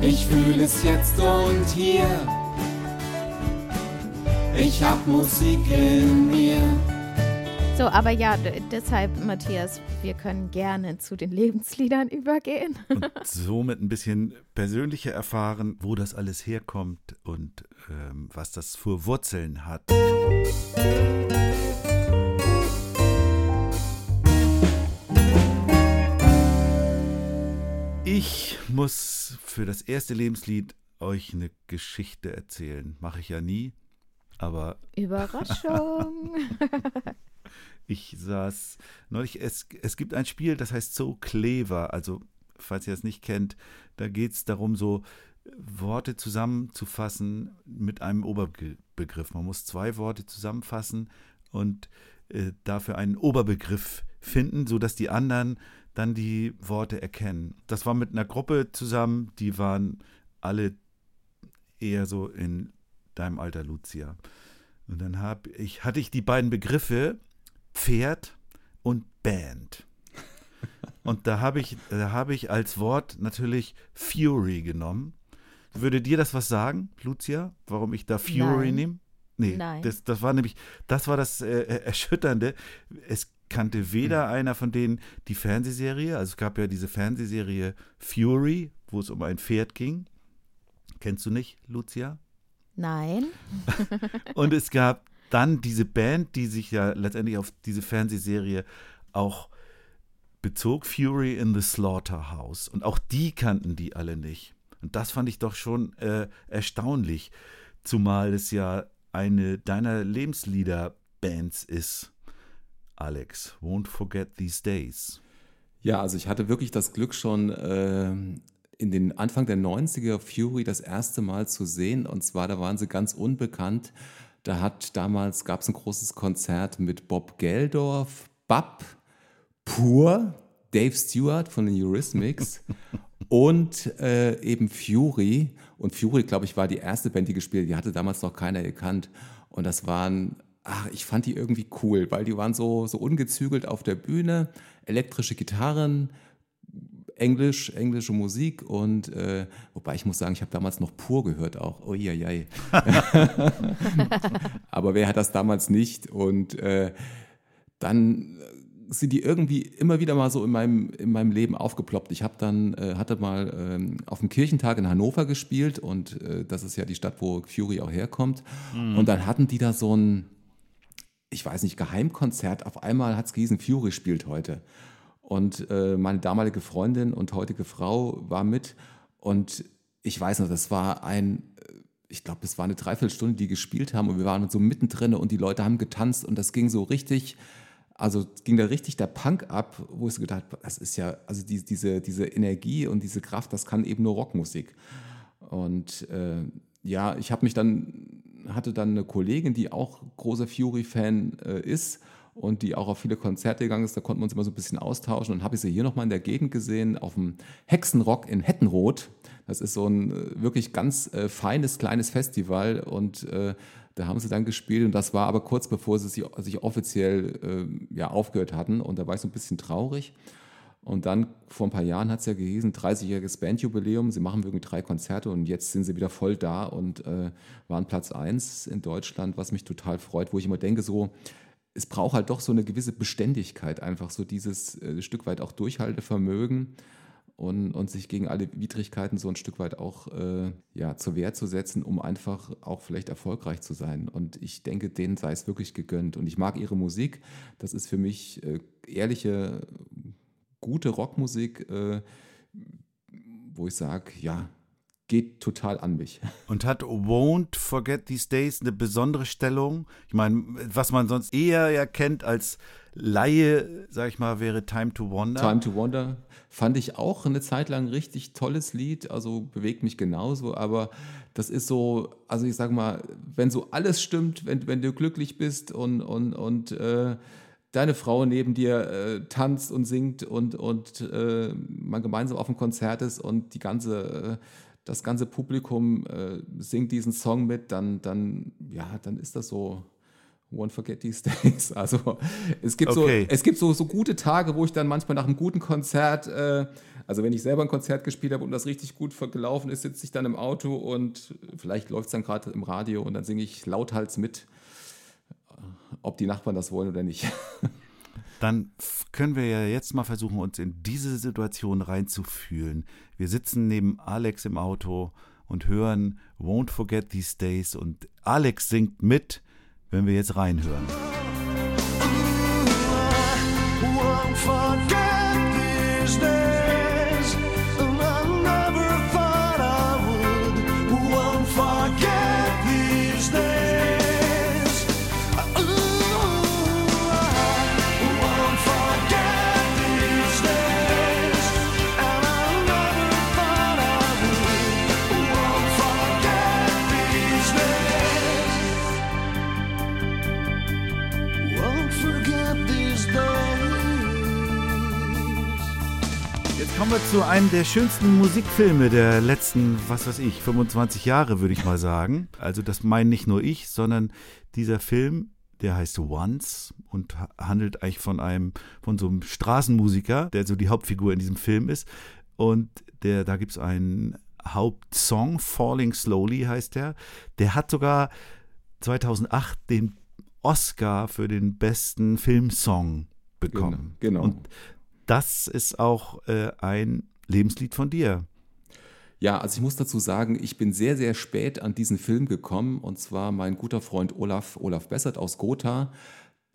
Ich fühle es jetzt und hier. Ich hab Musik in mir. So, aber ja, deshalb, Matthias, wir können gerne zu den Lebensliedern übergehen. Und <laughs> somit ein bisschen persönlicher erfahren, wo das alles herkommt und ähm, was das für Wurzeln hat. Ich muss für das erste Lebenslied euch eine Geschichte erzählen. Mache ich ja nie, aber Überraschung. <laughs> Ich saß neulich, es, es gibt ein Spiel, das heißt So Clever. Also, falls ihr es nicht kennt, da geht es darum, so Worte zusammenzufassen mit einem Oberbegriff. Man muss zwei Worte zusammenfassen und äh, dafür einen Oberbegriff finden, sodass die anderen dann die Worte erkennen. Das war mit einer Gruppe zusammen, die waren alle eher so in deinem Alter, Lucia. Und dann hab ich, hatte ich die beiden Begriffe Pferd und Band. Und da habe ich, da habe ich als Wort natürlich Fury genommen. Würde dir das was sagen, Lucia? Warum ich da Fury nehme? Nee, Nein. Das, das war nämlich, das war das äh, Erschütternde. Es kannte weder einer von denen die Fernsehserie, also es gab ja diese Fernsehserie Fury, wo es um ein Pferd ging. Kennst du nicht, Lucia? Nein. <laughs> Und es gab dann diese Band, die sich ja letztendlich auf diese Fernsehserie auch bezog, Fury in the Slaughterhouse. Und auch die kannten die alle nicht. Und das fand ich doch schon äh, erstaunlich, zumal es ja eine deiner Lebenslieder-Bands ist. Alex, won't forget these days. Ja, also ich hatte wirklich das Glück schon äh, in den Anfang der 90er Fury das erste Mal zu sehen. Und zwar, da waren sie ganz unbekannt. Da hat damals, gab es ein großes Konzert mit Bob Geldorf, Bab, Pur, Dave Stewart von den Eurythmics <laughs> und äh, eben Fury. Und Fury, glaube ich, war die erste Band, die gespielt hat. Die hatte damals noch keiner gekannt. Und das waren, ach, ich fand die irgendwie cool, weil die waren so, so ungezügelt auf der Bühne, elektrische Gitarren, Englisch, englische Musik und äh, wobei ich muss sagen, ich habe damals noch pur gehört auch. Oh ja, ja. Aber wer hat das damals nicht? Und äh, dann sind die irgendwie immer wieder mal so in meinem, in meinem Leben aufgeploppt. Ich habe dann, äh, hatte mal ähm, auf dem Kirchentag in Hannover gespielt und äh, das ist ja die Stadt, wo Fury auch herkommt. Und dann hatten die da so ein, ich weiß nicht, Geheimkonzert. Auf einmal hat es Fury spielt heute. Und äh, meine damalige Freundin und heutige Frau war mit. Und ich weiß noch, das war ein, äh, ich glaube, das war eine Dreiviertelstunde, die gespielt haben. Und wir waren so mittendrin und die Leute haben getanzt. Und das ging so richtig, also ging da richtig der Punk ab, wo ich so gedacht habe, das ist ja, also die, diese, diese Energie und diese Kraft, das kann eben nur Rockmusik. Und äh, ja, ich habe mich dann, hatte dann eine Kollegin, die auch großer Fury-Fan äh, ist und die auch auf viele Konzerte gegangen ist. Da konnten wir uns immer so ein bisschen austauschen. Und habe ich sie hier nochmal in der Gegend gesehen, auf dem Hexenrock in Hettenroth. Das ist so ein äh, wirklich ganz äh, feines, kleines Festival. Und äh, da haben sie dann gespielt. Und das war aber kurz bevor sie sich, sich offiziell äh, ja, aufgehört hatten. Und da war ich so ein bisschen traurig. Und dann vor ein paar Jahren hat es ja gehießen, 30-jähriges Bandjubiläum, sie machen irgendwie drei Konzerte und jetzt sind sie wieder voll da und äh, waren Platz eins in Deutschland, was mich total freut, wo ich immer denke, so, es braucht halt doch so eine gewisse Beständigkeit, einfach so dieses äh, Stück weit auch Durchhaltevermögen. und, und sich gegen alle Widrigkeiten so ein Stück weit auch äh, ja, zur Wehr zu setzen, um einfach auch vielleicht erfolgreich zu sein. Und ich denke, denen sei es wirklich gegönnt. Und ich mag ihre Musik. Das ist für mich äh, ehrliche, gute Rockmusik, äh, wo ich sage, ja, geht total an mich. <laughs> Und hat Won't Forget These Days eine besondere Stellung? Ich meine, was man sonst eher ja kennt als Laie, sag ich mal, wäre Time to Wonder. Time to Wonder fand ich auch eine Zeit lang richtig tolles Lied, also bewegt mich genauso, aber das ist so, also ich sag mal, wenn so alles stimmt, wenn, wenn du glücklich bist und, und, und äh, deine Frau neben dir äh, tanzt und singt und, und äh, man gemeinsam auf einem Konzert ist und die ganze, äh, das ganze Publikum äh, singt diesen Song mit, dann, dann, ja, dann ist das so Won't forget these days. <laughs> Also es gibt, Okay. so, es gibt so, so gute Tage, wo ich dann manchmal nach einem guten Konzert, äh, also wenn ich selber ein Konzert gespielt habe und das richtig gut gelaufen ist, sitze ich dann im Auto und vielleicht läuft es dann gerade im Radio und dann singe ich lauthals mit, ob die Nachbarn das wollen oder nicht. <laughs> Dann können wir ja jetzt mal versuchen, uns in diese Situation reinzufühlen. Wir sitzen neben Alex im Auto und hören Won't Forget These Days und Alex singt mit, wenn wir jetzt reinhören. Won't forget kommen wir zu einem der schönsten Musikfilme der letzten, was weiß ich, 25 Jahre, würde ich mal sagen. Also das meine nicht nur ich, sondern dieser Film, der heißt Once und ha- handelt eigentlich von einem, von so einem Straßenmusiker, der so die Hauptfigur in diesem Film ist. Und der, da gibt es einen Hauptsong, Falling Slowly heißt der. Der hat sogar 2008 den Oscar für den besten Filmsong bekommen. Genau, genau. Und das ist auch äh, ein Lebenslied von dir. Ja, also ich muss dazu sagen, ich bin sehr, sehr spät an diesen Film gekommen. Und zwar mein guter Freund Olaf, Olaf Bessert aus Gotha,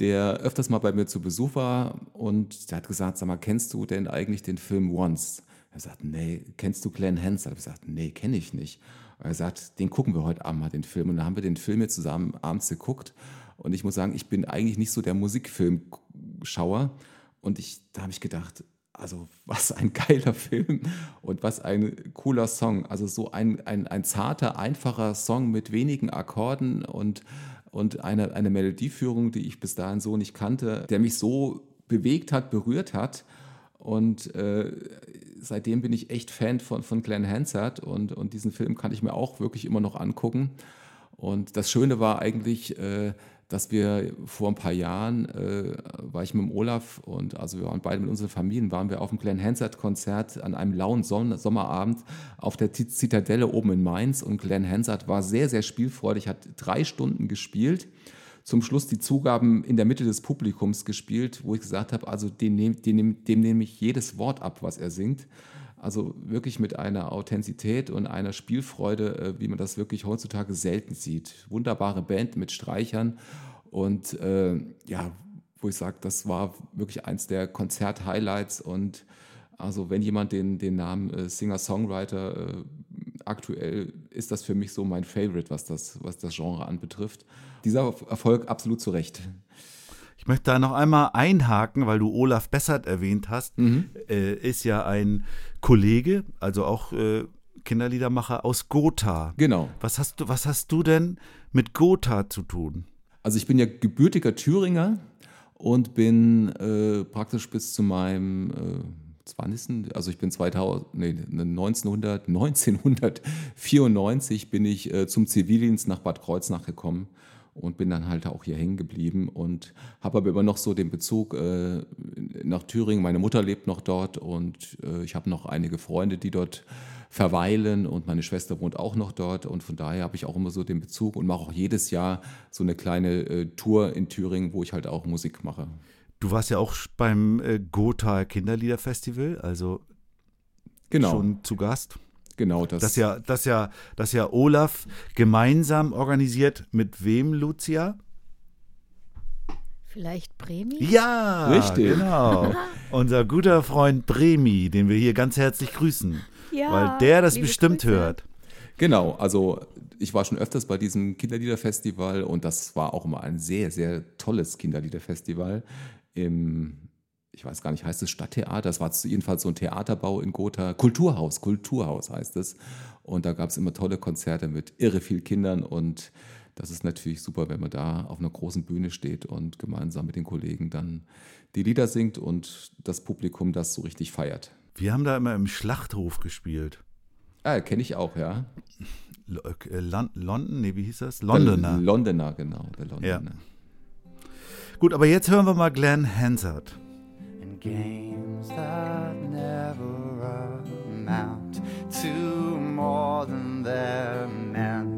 der öfters mal bei mir zu Besuch war und der hat gesagt, sag mal, kennst du denn eigentlich den Film Once? Er sagt, nee, kennst du Glenn Hansard? Ich gesagt, nee, kenne ich nicht. Er sagt, den gucken wir heute Abend mal, den Film. Und dann haben wir den Film jetzt zusammen abends geguckt. Und ich muss sagen, ich bin eigentlich nicht so der Musikfilmschauer. Und ich, da habe ich gedacht, also was ein geiler <laughs> Film und was ein cooler Song. Also so ein, ein, ein zarter, einfacher Song mit wenigen Akkorden und, und eine, eine Melodieführung, die ich bis dahin so nicht kannte, der mich so bewegt hat, berührt hat. Und äh, seitdem bin ich echt Fan von, von Glenn Hansard und, und diesen Film kann ich mir auch wirklich immer noch angucken. Und das Schöne war eigentlich, äh, dass wir vor ein paar Jahren, äh, war ich mit dem Olaf und also wir waren beide mit unseren Familien, waren wir auf dem Glenn Hansard-Konzert an einem lauen Son Sommerabend auf der Zi- Zitadelle oben in Mainz und Glenn Hansard war sehr, sehr spielfreudig, hat drei Stunden gespielt. Zum Schluss die Zugaben in der Mitte des Publikums gespielt, wo ich gesagt habe, also dem, dem, dem nehme ich jedes Wort ab, was er singt. Also wirklich mit einer Authentizität und einer Spielfreude, äh, wie man das wirklich heutzutage selten sieht. Wunderbare Band mit Streichern und äh, ja, wo ich sage, das war wirklich eins der Konzert-Highlights und also wenn jemand den, den Namen äh, Singer-Songwriter äh, aktuell ist das für mich so mein Favorite, was das, was das Genre anbetrifft. Dieser Erfolg absolut zu Recht. Ich möchte da noch einmal einhaken, weil du Olaf Bessert erwähnt hast. Äh, ist ja ein Kollege, also auch äh, Kinderliedermacher aus Gotha. Genau. Was hast du, was hast du denn mit Gotha zu tun? Also ich bin ja gebürtiger Thüringer und bin äh, praktisch bis zu meinem äh, 20. Also ich bin 2000, nee, 1900, 1994 bin ich äh, zum Zivildienst nach Bad Kreuznach gekommen und bin dann halt auch hier hängen geblieben und habe aber immer noch so den Bezug äh, nach Thüringen. Meine Mutter lebt noch dort und äh, ich habe noch einige Freunde, die dort verweilen und meine Schwester wohnt auch noch dort und von daher habe ich auch immer so den Bezug und mache auch jedes Jahr so eine kleine äh, Tour in Thüringen, wo ich halt auch Musik mache. Du warst ja auch beim äh, Gotha Kinderliederfestival, also Genau. schon zu Gast. Genau, das, Das ja, das ja, das ja Olaf gemeinsam organisiert mit wem, Lucia? Vielleicht Bremi? Ja, Richtig. genau. <laughs> Unser guter Freund Bremi, den wir hier ganz herzlich grüßen, Ja, weil der das bestimmt Grüße. hört. Genau, also ich war schon öfters bei diesem Kinderliederfestival und das war auch immer ein sehr, sehr tolles Kinderliederfestival im, ich weiß gar nicht, heißt es Stadttheater? Das war jedenfalls so ein Theaterbau in Gotha. Kulturhaus, Kulturhaus heißt es. Und da gab es immer tolle Konzerte mit irre viel Kindern und das ist natürlich super, wenn man da auf einer großen Bühne steht und gemeinsam mit den Kollegen dann die Lieder singt und das Publikum das so richtig feiert. Wir haben da immer im Schlachthof gespielt. Ah, kenne ich auch, ja. Äh, Lon London, nee, wie hieß das? Londoner. Der Londoner, genau. Der Londoner. Gut, aber jetzt hören wir mal Glenn Hansard. and games that never amount to more than they're meant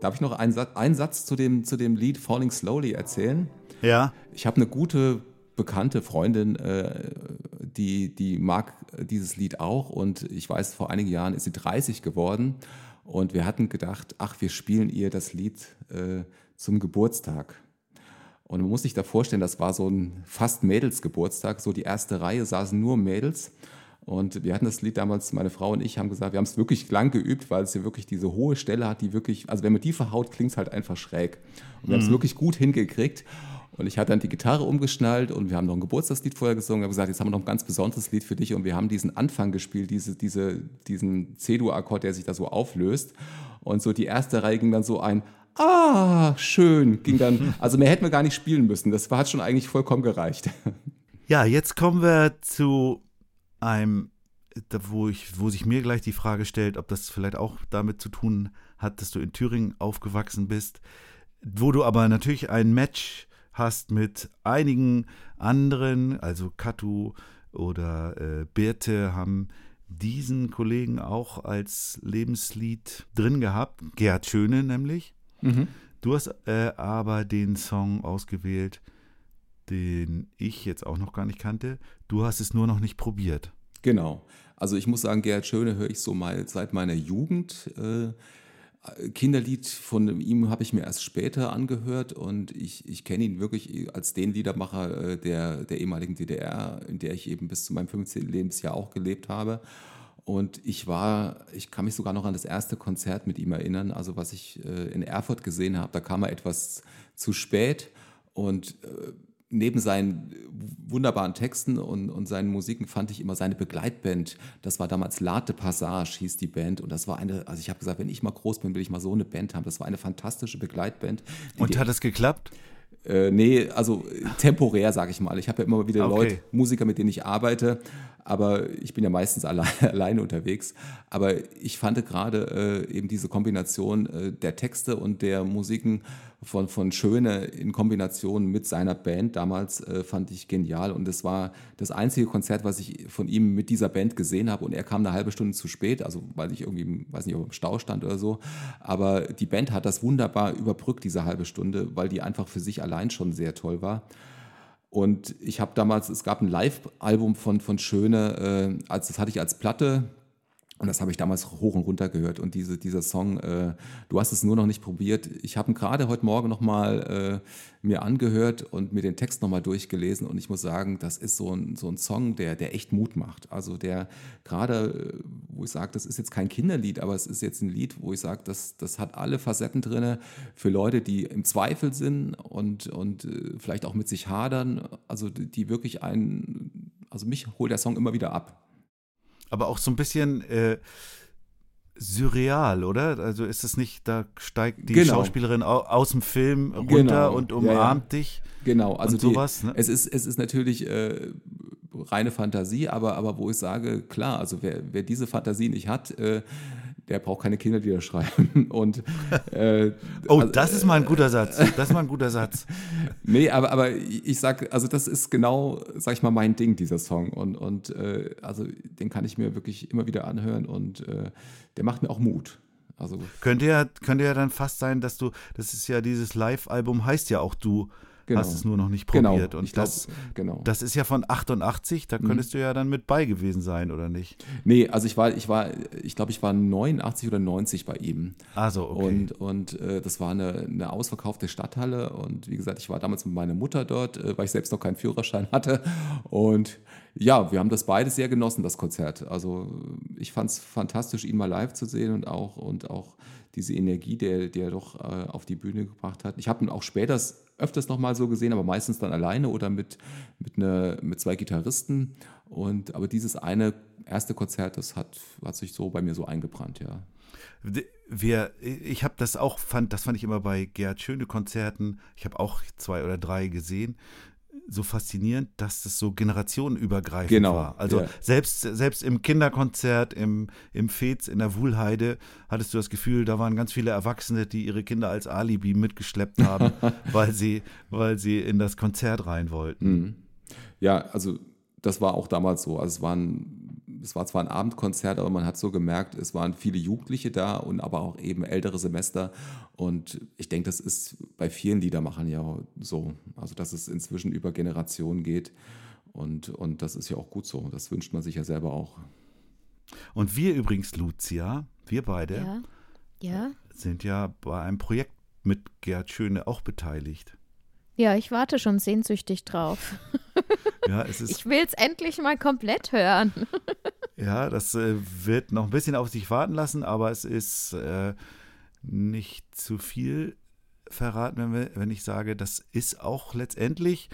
Darf ich noch einen Satz, einen Satz zu, dem, zu dem Lied Falling Slowly erzählen? Ja, Ich habe eine gute bekannte Freundin, äh, die, die mag dieses Lied auch und ich weiß, vor einigen Jahren ist sie 30 geworden und wir hatten gedacht, ach, wir spielen ihr das Lied äh, zum Geburtstag. Und man muss sich da vorstellen, das war so ein fast Mädelsgeburtstag, so die erste Reihe saßen nur Mädels. Und wir hatten das Lied damals, meine Frau und ich haben gesagt, wir haben es wirklich lang geübt, weil es ja wirklich diese hohe Stelle hat, die wirklich, also wenn man die verhaut, klingt es halt einfach schräg. Und wir haben es wirklich gut hingekriegt. Und ich hatte dann die Gitarre umgeschnallt und wir haben noch ein Geburtstagslied vorher gesungen. Wir haben gesagt, jetzt haben wir noch ein ganz besonderes Lied für dich und wir haben diesen Anfang gespielt, diese, diese, diesen C-Dur-Akkord, der sich da so auflöst. Und so die erste Reihe ging dann so ein Ah, schön, ging dann. <laughs> Also mehr hätten wir gar nicht spielen müssen. Das war, hat schon eigentlich vollkommen gereicht. Ja, jetzt kommen wir zu einem, wo, ich, wo sich mir gleich die Frage stellt, ob das vielleicht auch damit zu tun hat, dass du in Thüringen aufgewachsen bist, wo du aber natürlich ein Match hast mit einigen anderen, also Katu oder äh, Birte haben diesen Kollegen auch als Lebenslied drin gehabt, Gerhard Schöne nämlich. Du hast äh, aber den Song ausgewählt, den ich jetzt auch noch gar nicht kannte. Du hast es nur noch nicht probiert. Genau. Also ich muss sagen, Gerhard Schöne höre ich so mal seit meiner Jugend. Äh, Kinderlied von ihm habe ich mir erst später angehört und ich, ich kenne ihn wirklich als den Liedermacher äh, der, der ehemaligen DDR, in der ich eben bis zu meinem 15. Lebensjahr auch gelebt habe. Und ich war, ich kann mich sogar noch an das erste Konzert mit ihm erinnern, also was ich äh, in Erfurt gesehen habe. Da kam er etwas zu spät und neben seinen wunderbaren Texten und, und seinen Musiken fand ich immer seine Begleitband. Das war damals Late Passage, hieß die Band. Und das war eine, also ich habe gesagt, wenn ich mal groß bin, will ich mal so eine Band haben. Das war eine fantastische Begleitband. Und die- hat es geklappt? äh, nee, also äh, temporär, sage ich mal. Ich habe ja immer wieder Okay. Leute, Musiker, mit denen ich arbeite, aber ich bin ja meistens alle, <laughs> alleine unterwegs. Aber ich fand gerade äh, eben diese Kombination äh, der Texte und der Musiken von, von Schöne in Kombination mit seiner Band damals äh, fand ich genial. Und es war das einzige Konzert, was ich von ihm mit dieser Band gesehen habe. Und er kam eine halbe Stunde zu spät, also weil ich irgendwie, weiß nicht, ob im Stau stand oder so. Aber die Band hat das wunderbar überbrückt, diese halbe Stunde, weil die einfach für sich allein schon sehr toll war. Und ich habe damals, es gab ein Live-Album von, von Schöne, äh, als, das hatte ich als Platte und das habe ich damals hoch und runter gehört. Und diese, dieser Song, äh, du hast es nur noch nicht probiert. Ich habe ihn gerade heute Morgen nochmal äh, mir angehört und mir den Text nochmal durchgelesen. Und ich muss sagen, das ist so ein, so ein Song, der, der echt Mut macht. Also der gerade, äh, wo ich sage, das ist jetzt kein Kinderlied, aber es ist jetzt ein Lied, wo ich sage, das, das hat alle Facetten drin für Leute, die im Zweifel sind und, und äh, vielleicht auch mit sich hadern. Also die, die wirklich einen, also mich holt der Song immer wieder ab. Aber auch so ein bisschen, äh, surreal, oder? Also ist es nicht, da steigt die Genau. Schauspielerin au aus dem Film runter Genau. und Ja, umarmt ja. dich. Genau, also Und sowas, die, ne? es, ist, es ist natürlich äh, reine Fantasie, aber, aber wo ich sage, klar, also wer, wer diese Fantasie nicht hat, äh, der braucht keine Kinderlieder schreiben. <laughs> Und, äh, Oh, also, das ist mal ein guter Satz. <laughs> Das ist mal ein guter Satz. Nee, aber, aber ich sag, also das ist genau, sag ich mal, mein Ding, dieser Song. Und, und äh, also den kann ich mir wirklich immer wieder anhören und äh, der macht mir auch Mut. Also Könnte ja, könnte ja dann fast sein, dass du, das ist ja dieses Live-Album, heißt ja auch du Genau. hast es nur noch nicht Genau, probiert. Und ich glaub, das, genau. das ist ja von 88, da könntest du ja dann mit bei gewesen sein, oder nicht? Nee, also ich war, ich war, ich glaube, ich war 89 oder 90 bei ihm. Also, okay. Und, und äh, das war eine, eine ausverkaufte Stadthalle. Und wie gesagt, ich war damals mit meiner Mutter dort, äh, weil ich selbst noch keinen Führerschein hatte. Und ja, wir haben das beide sehr genossen, das Konzert. Also ich fand es fantastisch, ihn mal live zu sehen und auch, und auch diese Energie, der, der er doch äh, auf die Bühne gebracht hat. Ich habe ihn auch später öfters nochmal so gesehen, aber meistens dann alleine oder mit, mit, eine, mit zwei Gitarristen. Und, aber dieses eine erste Konzert, das hat, hat sich so bei mir so eingebrannt, ja. Wir, ich habe das auch, fand, das fand ich immer bei Gerd Schöne Konzerten, ich habe auch zwei oder drei gesehen, so faszinierend, dass das so generationenübergreifend Genau, war. Also ja. selbst, selbst im Kinderkonzert im, im Fez in der Wuhlheide hattest du das Gefühl, da waren ganz viele Erwachsene, die ihre Kinder als Alibi mitgeschleppt haben, <laughs> weil sie, weil sie in das Konzert rein wollten. Ja, also das war auch damals so. Also es, waren, es war zwar ein Abendkonzert, aber man hat so gemerkt, es waren viele Jugendliche da und aber auch eben ältere Semester. Und ich denke, das ist bei vielen Liedermachern ja so. Also dass es inzwischen über Generationen geht. Und, und das ist ja auch gut so. Das wünscht man sich ja selber auch. Und wir übrigens, Lucia, wir beide, Ja. Ja. sind ja bei einem Projekt mit Gerd Schöne auch beteiligt. Ja, ich warte schon sehnsüchtig drauf. <laughs> Ja, es ist Ich will es endlich mal komplett hören. <laughs> Ja, das äh, wird noch ein bisschen auf sich warten lassen, aber es ist äh, nicht zu viel verraten, wenn, wir, wenn ich sage, das ist auch letztendlich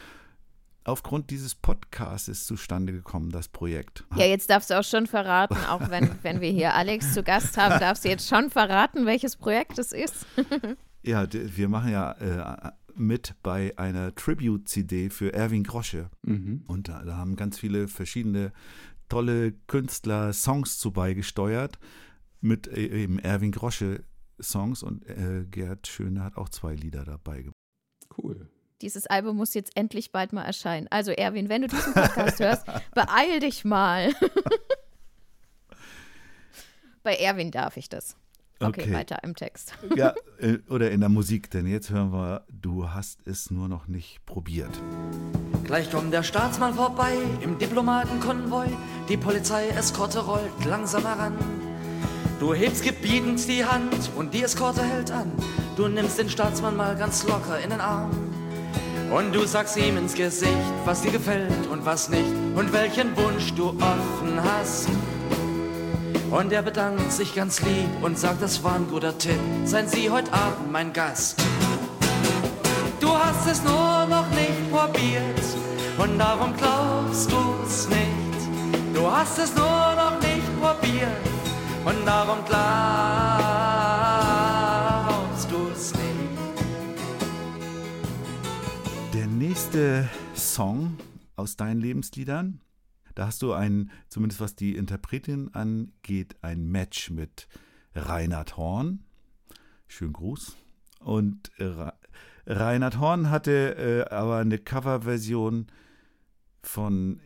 aufgrund dieses Podcasts zustande gekommen, das Projekt. Ja, jetzt darfst du auch schon verraten, <laughs> auch wenn, wenn wir hier Alex zu Gast haben, darfst du jetzt schon verraten, welches Projekt es ist. Ja, wir machen ja äh, mit bei einer Tribute-CD für Erwin Grosche. Und da, da haben ganz viele verschiedene tolle Künstler Songs zu beigesteuert mit äh, eben Erwin Grosche Songs und äh, Gerd Schöne hat auch zwei Lieder dabei gemacht. Cool. Dieses Album muss jetzt endlich bald mal erscheinen. Also Erwin, wenn du diesen Podcast hörst, <laughs> beeil dich mal. <laughs> Bei Erwin darf ich das. Okay, Okay. weiter im Text. <laughs> Ja, äh, oder in der Musik, denn jetzt hören wir, du hast es nur noch nicht probiert. Gleich kommt der Staatsmann vorbei im Diplomatenkonvoi. Die Polizei-Eskorte rollt langsam heran. Du hebst gebietend die Hand und die Eskorte hält an. Du nimmst den Staatsmann mal ganz locker in den Arm. Und du sagst ihm ins Gesicht, was dir gefällt und was nicht. Und welchen Wunsch du offen hast. Und er bedankt sich ganz lieb und sagt, das war ein guter Tipp. Seien Sie heute Abend mein Gast. Du hast es nur noch nicht probiert und darum glaubst du's nicht. Du hast es nur noch nicht probiert und darum glaubst du's nicht. Der nächste Song aus deinen Lebensliedern, da hast du ein, zumindest was die Interpretin angeht, ein Match mit Reinhard Horn. Schönen Gruß. Und äh, Reinhard Horn hatte äh, aber eine Coverversion von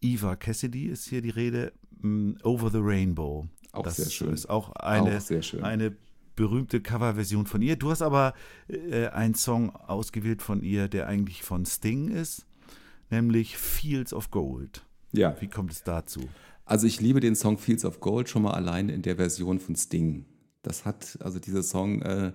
Eva Cassidy, ist hier die Rede, m, Over the Rainbow. Auch das sehr schön. ist auch eine, Auch eine berühmte Coverversion von ihr. Du hast aber äh, einen Song ausgewählt von ihr, der eigentlich von Sting ist, nämlich Fields of Gold. Ja. Wie kommt es dazu? Also ich liebe den Song Fields of Gold schon mal allein in der Version von Sting. Das hat, also dieser Song, äh,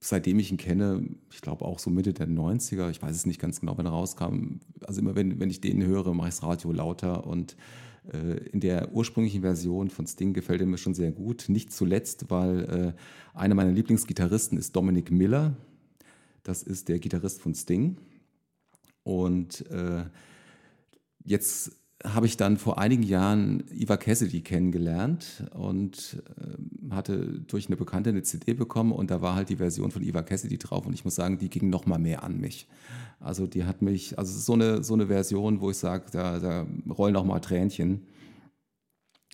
seitdem ich ihn kenne, ich glaube auch so Mitte der 90er, ich weiß es nicht ganz genau, wann er rauskam. Also immer wenn, wenn ich den höre, mache ich das Radio lauter und äh, in der ursprünglichen Version von Sting gefällt er mir schon sehr gut. Nicht zuletzt, weil äh, einer meiner Lieblingsgitarristen ist Dominic Miller. Das ist der Gitarrist von Sting. Und äh, Jetzt habe ich dann vor einigen Jahren Eva Cassidy kennengelernt und äh, hatte durch eine Bekannte eine CD bekommen und da war halt die Version von Eva Cassidy drauf und ich muss sagen, die ging noch mal mehr an mich. Also die hat mich, also so eine, so eine Version, wo ich sage, da, da rollen noch mal Tränchen.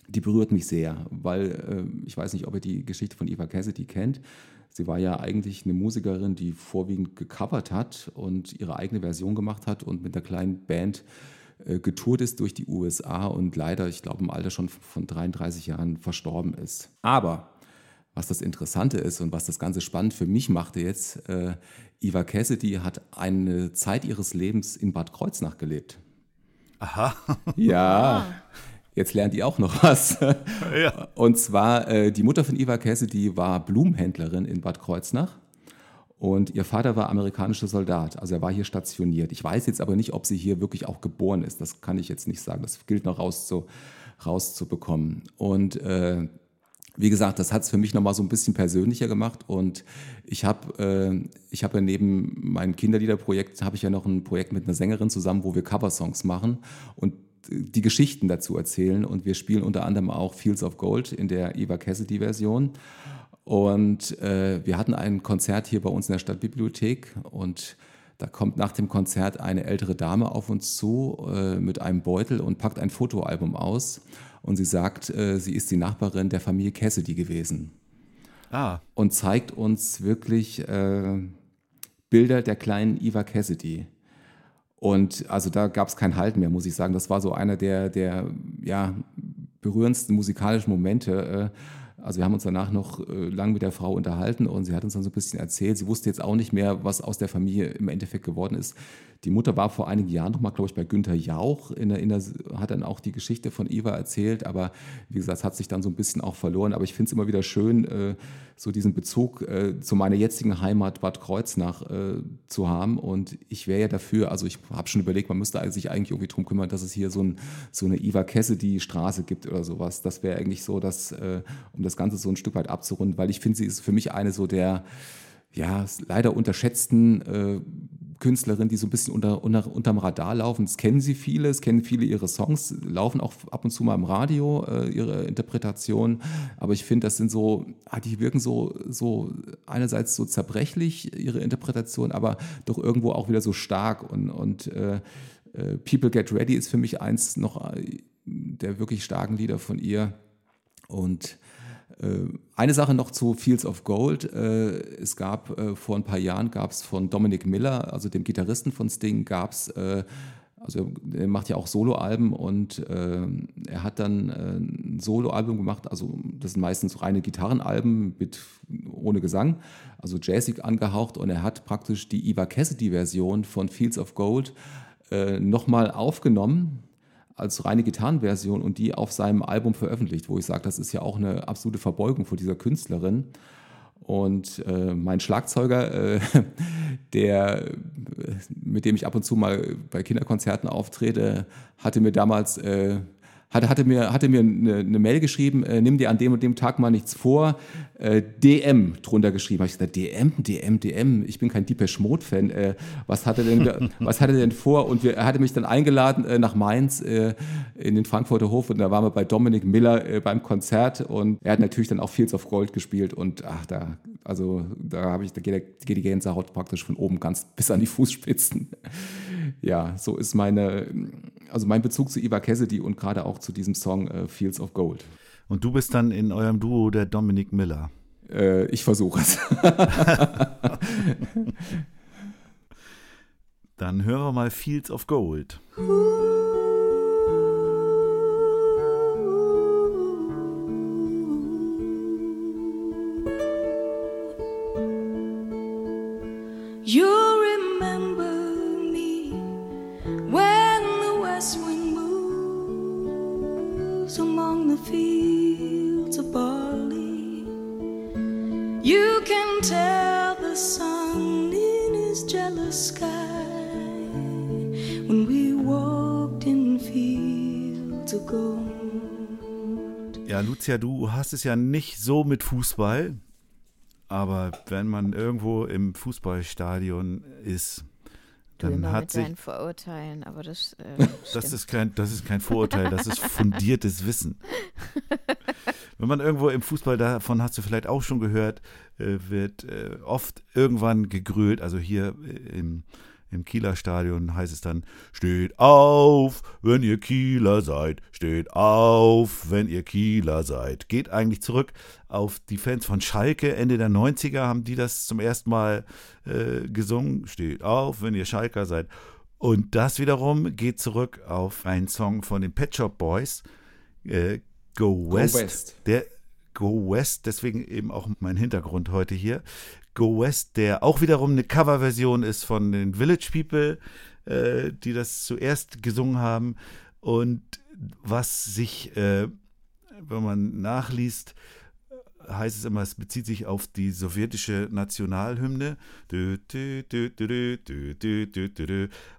Die berührt mich sehr, weil äh, ich weiß nicht, ob ihr die Geschichte von Eva Cassidy kennt. Sie war ja eigentlich eine Musikerin, die vorwiegend gecovert hat und ihre eigene Version gemacht hat und mit einer kleinen Band äh, getourt ist durch die USA und leider, ich glaube, im Alter schon von 33 Jahren verstorben ist. Aber was das Interessante ist und was das Ganze spannend für mich machte jetzt, äh, Eva Cassidy hat eine Zeit ihres Lebens in Bad Kreuznach gelebt. Aha. <laughs> Ja, jetzt lernt ihr auch noch was. Ja. Und zwar, äh, die Mutter von Eva Cassidy war Blumenhändlerin in Bad Kreuznach. Und ihr Vater war amerikanischer Soldat, also er war hier stationiert. Ich weiß jetzt aber nicht, ob sie hier wirklich auch geboren ist. Das kann ich jetzt nicht sagen. Das gilt noch rauszu, rauszubekommen. Und äh, wie gesagt, das hat es für mich nochmal so ein bisschen persönlicher gemacht. Und ich habe äh, hab ja neben meinem Kinderliederprojekt, habe ich ja noch ein Projekt mit einer Sängerin zusammen, wo wir Coversongs machen und die Geschichten dazu erzählen. Und wir spielen unter anderem auch Fields of Gold in der Eva Cassidy-Version. Und äh, wir hatten ein Konzert hier bei uns in der Stadtbibliothek und da kommt nach dem Konzert eine ältere Dame auf uns zu äh, mit einem Beutel und packt ein Fotoalbum aus. Und sie sagt, äh, sie ist die Nachbarin der Familie Cassidy gewesen Ah, und zeigt uns wirklich äh, Bilder der kleinen Eva Cassidy. Und also da gab es kein Halten mehr, muss ich sagen. Das war so einer der, der ja, berührendsten musikalischen Momente. Also wir haben uns danach noch äh, lang mit der Frau unterhalten und sie hat uns dann so ein bisschen erzählt. Sie wusste jetzt auch nicht mehr, was aus der Familie im Endeffekt geworden ist. Die Mutter war vor einigen Jahren noch mal, glaube ich, bei Günther Jauch, in der, in der, hat dann auch die Geschichte von Eva erzählt, aber wie gesagt, es hat sich dann so ein bisschen auch verloren. Aber ich finde es immer wieder schön, äh, so diesen Bezug äh, zu meiner jetzigen Heimat Bad Kreuznach äh, zu haben. Und ich wäre ja dafür, also ich habe schon überlegt, man müsste sich eigentlich irgendwie drum kümmern, dass es hier so, ein, so eine Eva Cassidy-Straße gibt oder sowas. Das wäre eigentlich so, dass, äh, um das Ganze so ein Stück weit abzurunden, weil ich finde, sie ist für mich eine so der ja, leider unterschätzten äh, Künstlerin, die so ein bisschen unter, unter, unterm Radar laufen. Das kennen sie viele, es kennen viele ihre Songs, laufen auch ab und zu mal im Radio, äh, ihre Interpretation. Aber ich finde, das sind so, ah, die wirken so, so einerseits so zerbrechlich, ihre Interpretation, aber doch irgendwo auch wieder so stark. Und, und äh, äh, People Get Ready ist für mich eins noch äh, der wirklich starken Lieder von ihr. Und eine Sache noch zu Fields of Gold. Äh, Es gab äh, vor ein paar Jahren gab es von Dominic Miller, also dem Gitarristen von Sting, gab es also er macht ja auch Soloalben und äh, er hat dann äh, ein Soloalbum gemacht, also das sind meistens reine Gitarrenalben mit ohne Gesang, also jazzig angehaucht und er hat praktisch die Eva Cassidy Version von Fields of Gold äh, nochmal aufgenommen als reine Gitarrenversion und die auf seinem Album veröffentlicht, wo ich sage, das ist ja auch eine absolute Verbeugung vor dieser Künstlerin. Und äh, mein Schlagzeuger, äh, <laughs> der, mit dem ich ab und zu mal bei Kinderkonzerten auftrete, hatte mir damals äh, hatte, hatte mir, hatte mir eine, eine Mail geschrieben, äh, nimm dir an dem und dem Tag mal nichts vor, äh, DM drunter geschrieben. Habe ich gesagt, DM, DM, DM, ich bin kein Deepesh Mode Fan. Äh, was hat er denn, <laughs> was hat er denn vor? Und wir, er hatte mich dann eingeladen äh, nach Mainz äh, in den Frankfurter Hof und da waren wir bei Dominik Miller äh, beim Konzert und er hat natürlich dann auch Fields of Gold gespielt und ach da, also da habe ich, da geht, geht die Gänsehaut praktisch von oben ganz <laughs> bis an die Fußspitzen. ja, so ist meine, also mein Bezug zu Eva Cassidy und gerade auch zu diesem Song Fields of Gold. Und du bist dann in eurem Duo der Dominic Miller. Äh, ich versuche es. <laughs> Dann hören wir mal Fields of Gold. You remember me when the west wind moves among the fields Can tell the sun in his jealous sky when we walked in fields of gold. Ja, Lucia, du hast es ja nicht so mit Fußball, aber wenn man irgendwo im Fußballstadion ist, dann hat sich Vorurteilen, aber das, äh, <laughs> Das ist, kein, das ist kein Vorurteil, das ist fundiertes Wissen. <laughs> Wenn man irgendwo im Fußball, davon hast du vielleicht auch schon gehört, äh, wird äh, oft irgendwann gegrölt, also hier äh, im, im Kieler Stadion heißt es dann, steht auf, wenn ihr Kieler seid, steht auf, wenn ihr Kieler seid. Geht eigentlich zurück auf die Fans von Schalke, Ende der 90er haben die das zum ersten Mal äh, gesungen, steht auf, wenn ihr Schalker seid. Und das wiederum geht zurück auf einen Song von den Pet Shop Boys, äh, Go West. West. Der Go West, deswegen eben auch mein Hintergrund heute hier. Go West, der auch wiederum eine Coverversion ist von den Village People, äh, die das zuerst gesungen haben. Und was sich, äh, wenn man nachliest, heißt es immer, es bezieht sich auf die sowjetische Nationalhymne.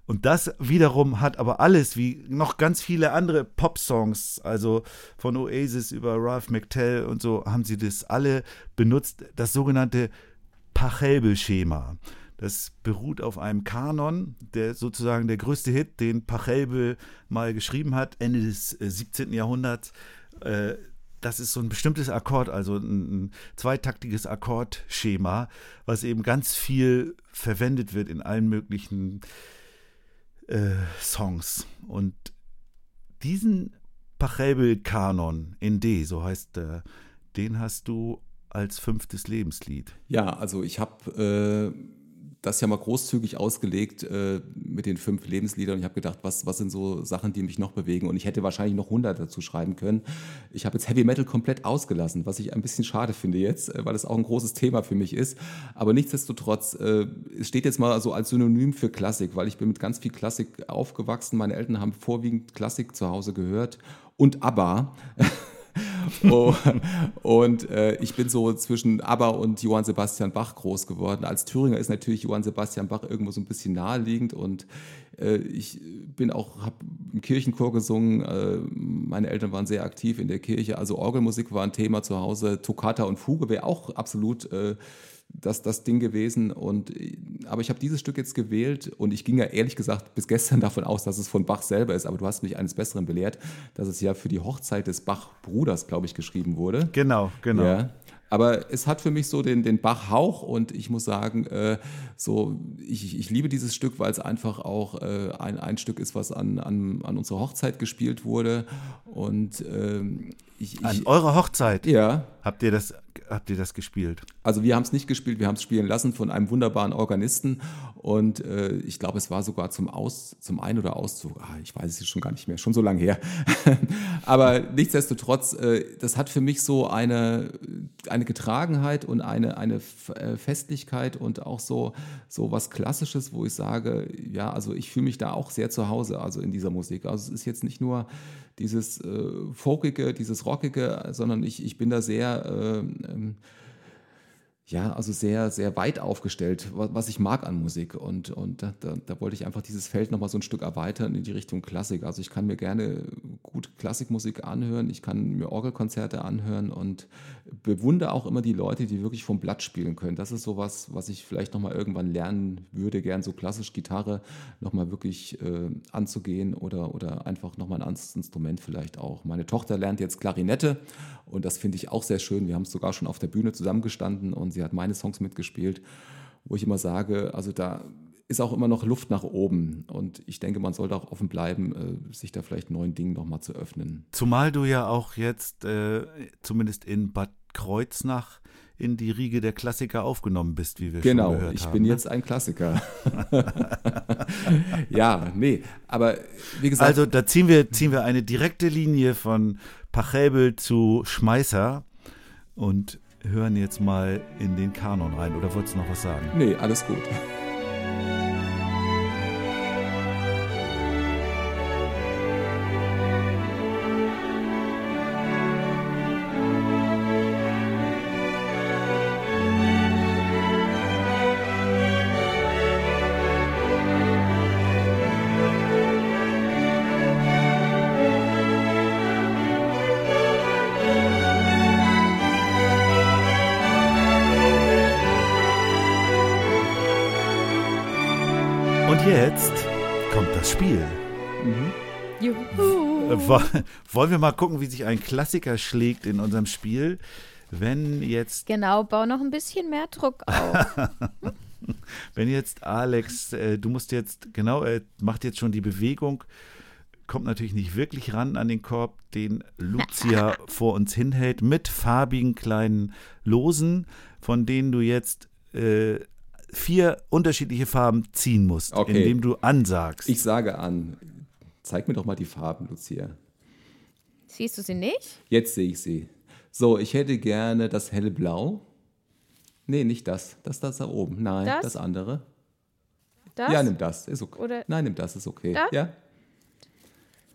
Und das wiederum hat aber alles, wie noch ganz viele andere Pop-Songs, also von Oasis über Ralph McTell und so, haben sie das alle benutzt, das sogenannte Pachelbel-Schema. Das beruht auf einem Kanon, der sozusagen der größte Hit, den Pachelbel mal geschrieben hat, Ende des äh, 17. Jahrhunderts. Äh, das ist so ein bestimmtes Akkord, also ein, zweitaktiges Akkordschema, was eben ganz viel verwendet wird in allen möglichen äh, Songs. Und diesen Pachelbel-Kanon in D, so heißt der, den hast du als fünftes Lebenslied. Ja, also ich habe äh, das ja mal großzügig ausgelegt äh, mit den fünf Lebensliedern. Ich habe gedacht, was, was sind so Sachen, die mich noch bewegen? Und ich hätte wahrscheinlich noch 100 dazu schreiben können. Ich habe jetzt Heavy Metal komplett ausgelassen, was ich ein bisschen schade finde jetzt, äh, weil es auch ein großes Thema für mich ist. Aber nichtsdestotrotz, äh, es steht jetzt mal so als Synonym für Klassik, weil ich bin mit ganz viel Klassik aufgewachsen. Meine Eltern haben vorwiegend Klassik zu Hause gehört und ABBA. <laughs> <laughs> oh, und äh, ich bin so zwischen ABBA und Johann Sebastian Bach groß geworden. Als Thüringer ist natürlich Johann Sebastian Bach irgendwo so ein bisschen naheliegend und äh, ich bin auch, habe im Kirchenchor gesungen. Äh, meine Eltern waren sehr aktiv in der Kirche, also Orgelmusik war ein Thema zu Hause. Toccata und Fuge wäre auch absolut äh, das, das Ding gewesen. Und, äh, aber ich habe dieses Stück jetzt gewählt und ich ging ja ehrlich gesagt bis gestern <laughs> davon aus, dass es von Bach selber ist. Aber du hast mich eines Besseren belehrt, dass es ja für die Hochzeit des Bach-Bruders, glaube ich, geschrieben wurde. Genau, genau. Ja. Aber es hat für mich so den, den Bach-Hauch und ich muss sagen, äh, so, ich, ich liebe dieses Stück, weil es einfach auch äh, ein, ein Stück ist, was an, an, an unserer Hochzeit gespielt wurde. Und ähm, ich, ich, An eurer Hochzeit ja, habt ihr das, habt ihr das gespielt? also wir haben es nicht gespielt, wir haben es spielen lassen von einem wunderbaren Organisten und äh, ich glaube, es war sogar zum Aus, zum Ein- oder Auszug. Ah, ich weiß es jetzt schon gar nicht mehr, schon so lange her. <laughs> Aber nichtsdestotrotz, äh, das hat für mich so eine, eine Getragenheit und eine, eine äh, Festlichkeit und auch so, so was Klassisches, wo ich sage, ja, also ich fühle mich da auch sehr zu Hause, also in dieser Musik. Also es ist jetzt nicht nur dieses äh, Folkige, dieses Rockige, sondern ich, ich bin da sehr äh, ähm, ja, also sehr, sehr weit aufgestellt, wa- was ich mag an Musik. Und, und da, da, da wollte ich einfach dieses Feld nochmal so ein Stück erweitern in die Richtung Klassik. Also ich kann mir gerne gut Klassikmusik anhören, ich kann mir Orgelkonzerte anhören und bewundere auch immer die Leute, die wirklich vom Blatt spielen können. Das ist sowas, was ich vielleicht nochmal irgendwann lernen würde, gern so klassisch Gitarre nochmal wirklich äh, anzugehen oder, oder einfach nochmal ein anderes Instrument vielleicht auch. Meine Tochter lernt jetzt Klarinette und das finde ich auch sehr schön. Wir haben es sogar schon auf der Bühne zusammengestanden und sie hat meine Songs mitgespielt, wo ich immer sage, also da ist auch immer noch Luft nach oben und ich denke, man sollte auch offen bleiben, äh, sich da vielleicht neuen Dingen nochmal zu öffnen. Zumal du ja auch jetzt, äh, zumindest in Bad Kreuznach, in die Riege der Klassiker aufgenommen bist, wie wir Genau, schon gehört ich haben. bin ne? jetzt ein Klassiker. <laughs> ja, nee, aber wie gesagt, Also da ziehen wir, ziehen wir eine direkte Linie von Pachelbel zu Schmeißer und hören jetzt mal in den Kanon rein. Oder wolltest du noch was sagen? nee, alles gut. <laughs> Wollen wir mal gucken, wie sich ein Klassiker schlägt in unserem Spiel? Wenn jetzt, Genau, bau noch ein bisschen mehr Druck <laughs> auf. wenn jetzt Alex, äh, du musst jetzt, genau, er macht jetzt schon die Bewegung, kommt natürlich nicht wirklich ran an den Korb, den Lucia <laughs> vor uns hinhält, mit farbigen kleinen Losen, von denen du jetzt äh, vier unterschiedliche Farben ziehen musst, Okay. indem du ansagst. Ich sage an, zeig mir doch mal die Farben, Lucia. Siehst du sie nicht? Jetzt sehe ich sie. So, ich hätte gerne das hellblau. Nee, nicht das. Das, das da oben. Nein, Das? das, andere. Das? Ja, nimm das. Ist okay. Oder- Nein, nimm das, ist okay. Das? Ja,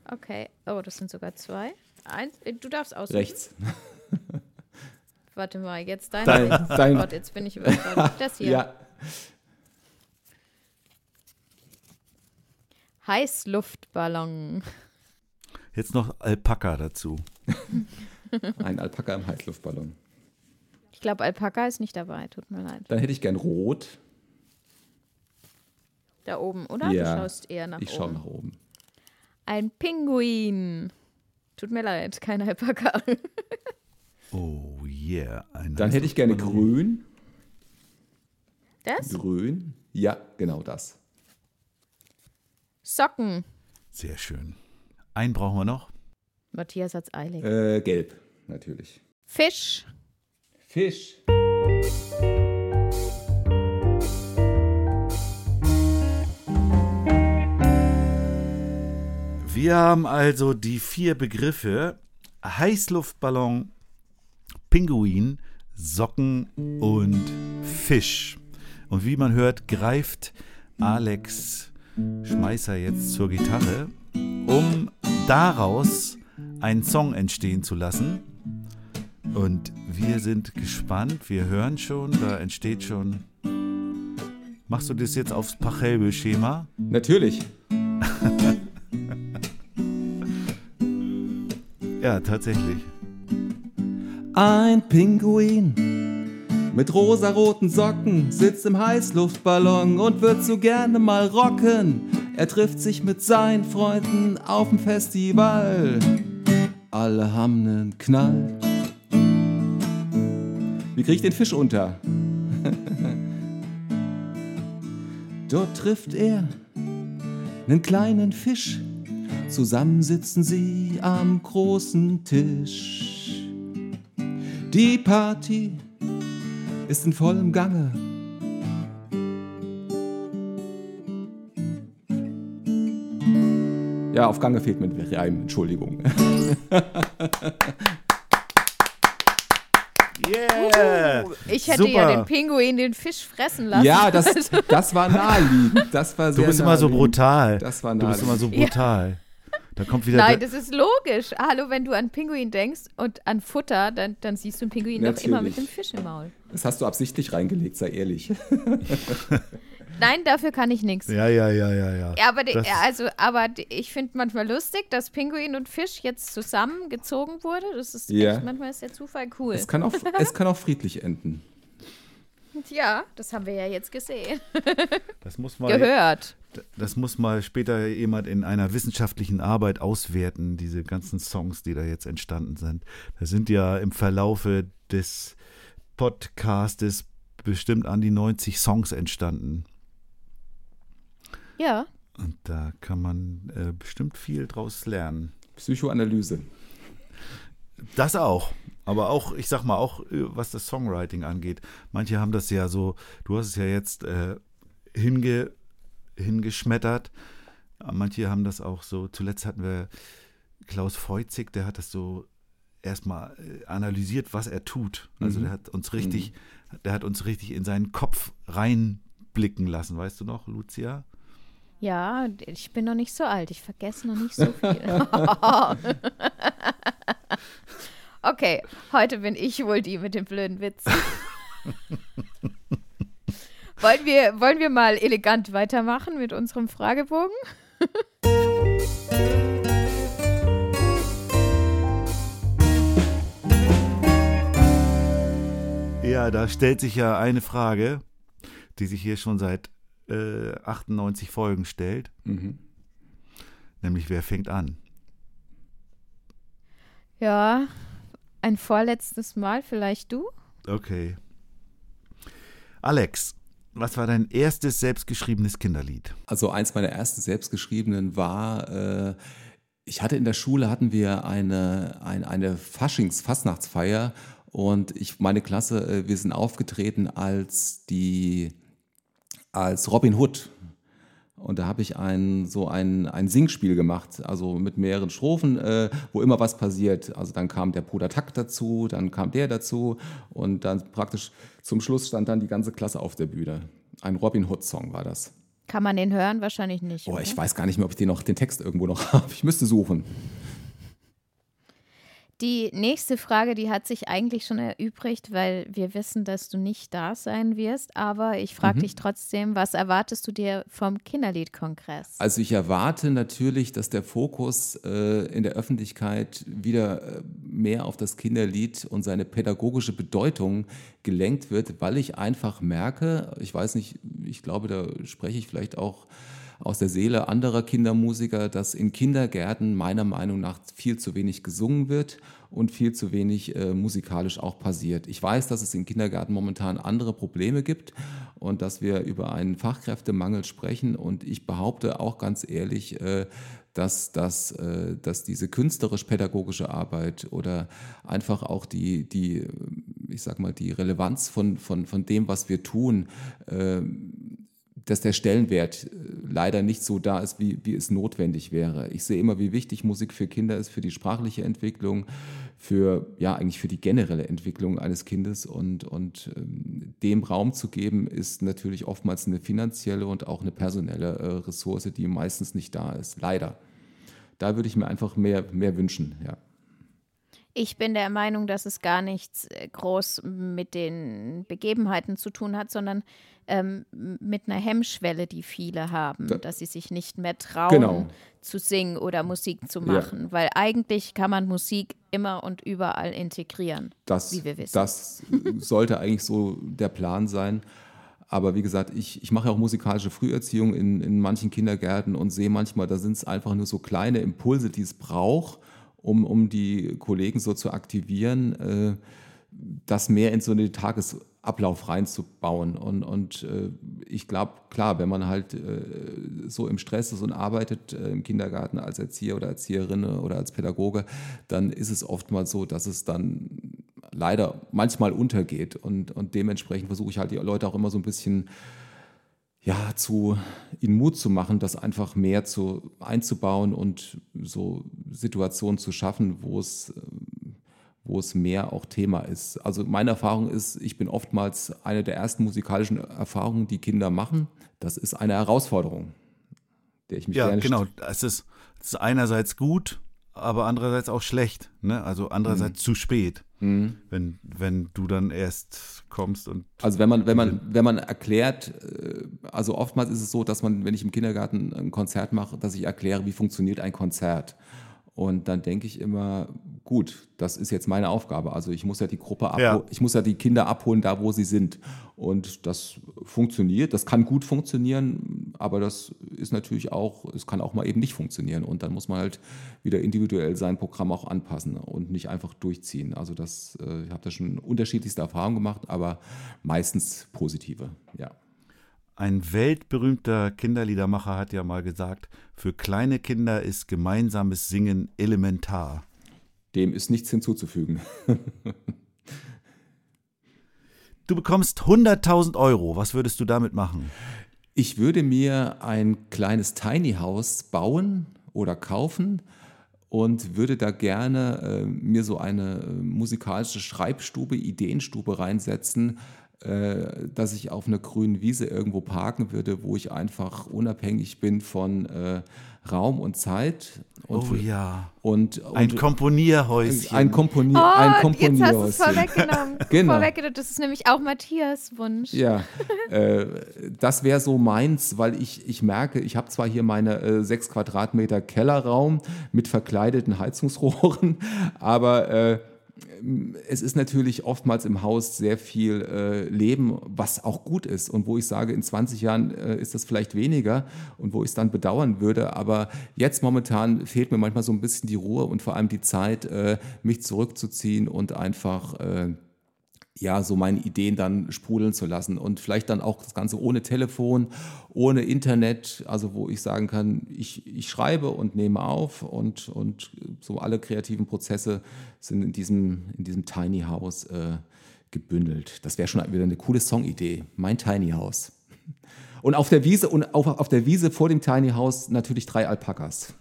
Okay. Oh, das sind sogar zwei. Eins. äh, Du darfst aussuchen. rechts. <laughs> Warte mal, jetzt dein. Dein- dein- Gott, jetzt bin ich überfordert. Das hier. Ja. Heißluftballon. Jetzt noch Alpaka dazu. <laughs> Ein Alpaka im Heißluftballon. Ich glaube, Alpaka ist nicht dabei. Tut mir leid. Dann hätte ich gern rot. Da oben, oder? ja. Du schaust eher nach ich oben. schaue nach oben. Ein Pinguin. Tut mir leid, kein Alpaka. <laughs> Oh yeah. Ein Dann hätte ich gerne grün. Das? Grün. Ja, genau das. Socken. Sehr schön. Einen brauchen wir noch. Matthias hat's eilig. Äh, gelb, natürlich. Fisch. Fisch. Wir haben also die vier Begriffe Heißluftballon, Pinguin, Socken und Fisch. Und wie man hört, greift Alex Schmeißer jetzt zur Gitarre, um daraus einen Song entstehen zu lassen. Und wir sind gespannt, wir hören schon, da entsteht schon. Machst du das jetzt aufs Pachelbel-Schema? Natürlich. <laughs> Ja, tatsächlich. Ein Pinguin mit rosaroten Socken sitzt im Heißluftballon und wird so gerne mal rocken. Er trifft sich mit seinen Freunden auf dem Festival. Alle haben nen Knall. Wie krieg ich den Fisch unter? <laughs> Dort trifft er nen kleinen Fisch. Zusammen sitzen sie am großen Tisch. Die Party ist in vollem Gange. Ja, auf Gange fehlt mir ein Reim, Entschuldigung. <laughs> Yeah! Ich hätte ja Super. den Pinguin den Fisch fressen lassen. Ja, das, das war <laughs> naheliegend. Das war Du sehr bist immer so brutal. Das war du bist immer so brutal. Da kommt wieder Nein, das ist logisch. Hallo, wenn du an Pinguin denkst und an Futter, dann, dann siehst du einen Pinguin doch immer mit Natürlich. dem Fisch im Maul. Das hast du absichtlich reingelegt, sei ehrlich. <laughs> Nein, dafür kann ich nichts. Ja, ja, ja, ja, ja. Ja, aber, die, also, aber die- ich finde manchmal lustig, dass Pinguin und Fisch jetzt zusammengezogen wurde. Das ist Ja. echt, manchmal ist der Zufall cool. Es kann auch, es kann auch friedlich enden. <laughs> ja, das haben wir ja jetzt gesehen. <laughs> Das muss mal, Gehört. das muss mal später jemand in einer wissenschaftlichen Arbeit auswerten, diese ganzen Songs, die da jetzt entstanden sind. Da sind ja im Verlaufe des Podcastes bestimmt an die 90 Songs entstanden. Ja. Und da kann man äh, bestimmt viel draus lernen. Psychoanalyse. Das auch. Aber auch, ich sag mal, auch äh, was das Songwriting angeht. Manche haben das ja so, du hast es ja jetzt äh, hinge, hingeschmettert. Manche haben das auch so, zuletzt hatten wir Klaus Feuzig, der hat das so erstmal äh, analysiert, was er tut. Also Mhm. der hat uns richtig, der hat uns richtig in seinen Kopf reinblicken lassen, weißt du noch, Lucia? Ja, ich bin noch nicht so alt. Ich vergesse noch nicht so <laughs> viel. <laughs> okay, heute bin ich wohl die mit dem blöden Witz. <laughs> wollen, wir, wollen wir mal elegant weitermachen mit unserem Fragebogen? Ja, da stellt sich ja eine Frage, die sich hier schon seit äh, 98 Folgen stellt. Mhm. Nämlich Wer fängt an? Ja, ein vorletztes Mal, vielleicht du? Okay. Alex, was war dein erstes selbstgeschriebenes Kinderlied? Also eins meiner ersten selbstgeschriebenen war, äh, ich hatte in der Schule, hatten wir eine, ein, eine Faschings-, Fastnachtsfeier und ich, meine Klasse, äh, wir sind aufgetreten als die, als Robin Hood. Und da habe ich ein, so ein, ein Singspiel gemacht, also mit mehreren Strophen, äh, wo immer was passiert. Also dann kam der Bruder Takt dazu, dann kam der dazu und dann praktisch zum Schluss stand dann die ganze Klasse auf der Bühne. Ein Robin Hood-Song war das. Kann man den hören? Wahrscheinlich nicht. Oh, oder? ich weiß gar nicht mehr, ob ich den, noch, den Text irgendwo noch <laughs> habe. Ich müsste suchen. Die nächste Frage, die hat sich eigentlich schon erübrigt, weil wir wissen, dass du nicht da sein wirst. Aber ich frage Mhm. dich trotzdem, was erwartest du dir vom Kinderliedkongress? Also ich erwarte natürlich, dass der Fokus äh, in der Öffentlichkeit wieder äh, mehr auf das Kinderlied und seine pädagogische Bedeutung gelenkt wird, weil ich einfach merke, ich weiß nicht, ich glaube, da spreche ich vielleicht auch aus der Seele anderer Kindermusiker, dass in Kindergärten meiner Meinung nach viel zu wenig gesungen wird und viel zu wenig äh, musikalisch auch passiert. Ich weiß, dass es in Kindergärten momentan andere Probleme gibt und dass wir über einen Fachkräftemangel sprechen und ich behaupte auch ganz ehrlich, äh, dass, dass, äh, dass diese künstlerisch-pädagogische Arbeit oder einfach auch die, die, ich sag mal, die Relevanz von, von, von dem, was wir tun, äh, dass der Stellenwert äh, leider nicht so da ist, wie, wie es notwendig wäre. Ich sehe immer, wie wichtig Musik für Kinder ist, für die sprachliche Entwicklung, für, ja, eigentlich für die generelle Entwicklung eines Kindes und, und ähm, dem Raum zu geben, ist natürlich oftmals eine finanzielle und auch eine personelle äh, Ressource, die meistens nicht da ist. Leider. Da würde ich mir einfach mehr, mehr wünschen, ja. Ich bin der Meinung, dass es gar nichts äh, groß mit den Begebenheiten zu tun hat, sondern ähm, mit einer Hemmschwelle, die viele haben, Da- dass sie sich nicht mehr trauen, Genau. zu singen oder Musik zu Ja. machen. Weil eigentlich kann man Musik immer und überall integrieren, Das, wie wir wissen. das sollte eigentlich so der Plan sein. Aber wie gesagt, ich, ich mache ja auch musikalische Früherziehung in, in manchen Kindergärten und sehe manchmal, da sind es einfach nur so kleine Impulse, die es braucht, um, um die Kollegen so zu aktivieren, äh, das mehr in so einen Tagesablauf reinzubauen. Und, und äh, ich glaube, klar, wenn man halt äh, so im Stress ist und arbeitet im Kindergarten als Erzieher oder Erzieherin oder als Pädagoge, dann ist es oftmals so, dass es dann leider manchmal untergeht. Und, und dementsprechend versuche ich halt die Leute auch immer so ein bisschen ja, zu ihnen Mut zu machen, das einfach mehr zu, einzubauen und so Situationen zu schaffen, wo es, wo es mehr auch Thema ist. Also meine Erfahrung ist, ich bin oftmals eine der ersten musikalischen Erfahrungen, die Kinder machen. Das ist eine Herausforderung, der ich mich Ja, gerne genau. Es ist, es ist einerseits gut, aber andererseits auch schlecht. Ne? Also andererseits zu spät, wenn, wenn du dann erst kommst und Also wenn man, wenn man, wenn man erklärt, äh, also oftmals ist es so, dass man, wenn ich im Kindergarten ein Konzert mache, dass ich erkläre, wie funktioniert ein Konzert. Und dann denke ich immer, gut, das ist jetzt meine Aufgabe. Also ich muss ja die Gruppe Ja. ich muss ja die Kinder abholen, da wo sie sind. Und das funktioniert, das kann gut funktionieren, aber das ist natürlich auch, es kann auch mal eben nicht funktionieren. Und dann muss man halt wieder individuell sein Programm auch anpassen und nicht einfach durchziehen. Also das, äh, ich habe da schon unterschiedlichste Erfahrungen gemacht, aber meistens positive, ja. Ein weltberühmter Kinderliedermacher hat ja mal gesagt, für kleine Kinder ist gemeinsames Singen elementar. Dem ist nichts hinzuzufügen. Du bekommst 100.000 Euro. Was würdest du damit machen? Ich würde mir ein kleines Tiny House bauen oder kaufen und würde da gerne äh, mir so eine äh, musikalische Schreibstube, Ideenstube reinsetzen, äh, dass ich auf einer grünen Wiese irgendwo parken würde, wo ich einfach unabhängig bin von äh, Raum und Zeit. Und, Oh ja. Und, und Ein Komponierhäuschen. ein, Komponier, Oh, ein jetzt hast du es Komponierhäuschen. vorweggenommen. <laughs> Genau. vorweggenommen. Das ist nämlich auch Matthias Wunsch. Ja, <laughs> äh, das wäre so meins, weil ich, ich merke, ich habe zwar hier meine äh, sechs Quadratmeter Kellerraum mit verkleideten Heizungsrohren, <laughs> aber äh, es ist natürlich oftmals im Haus sehr viel äh, Leben, was auch gut ist und wo ich sage, in 20 Jahren äh, ist das vielleicht weniger und wo ich es dann bedauern würde. Aber jetzt momentan fehlt mir manchmal so ein bisschen die Ruhe und vor allem die Zeit, äh, mich zurückzuziehen und einfach äh, ja, so meine Ideen dann sprudeln zu lassen und vielleicht dann auch das Ganze ohne Telefon, ohne Internet, also wo ich sagen kann, ich, ich schreibe und nehme auf und, und so alle kreativen Prozesse sind in diesem, in diesem Tiny House äh, gebündelt. Das wäre schon wieder eine coole Songidee, mein Tiny House. Und auf der Wiese und auf, auf der Wiese vor dem Tiny House natürlich drei Alpakas.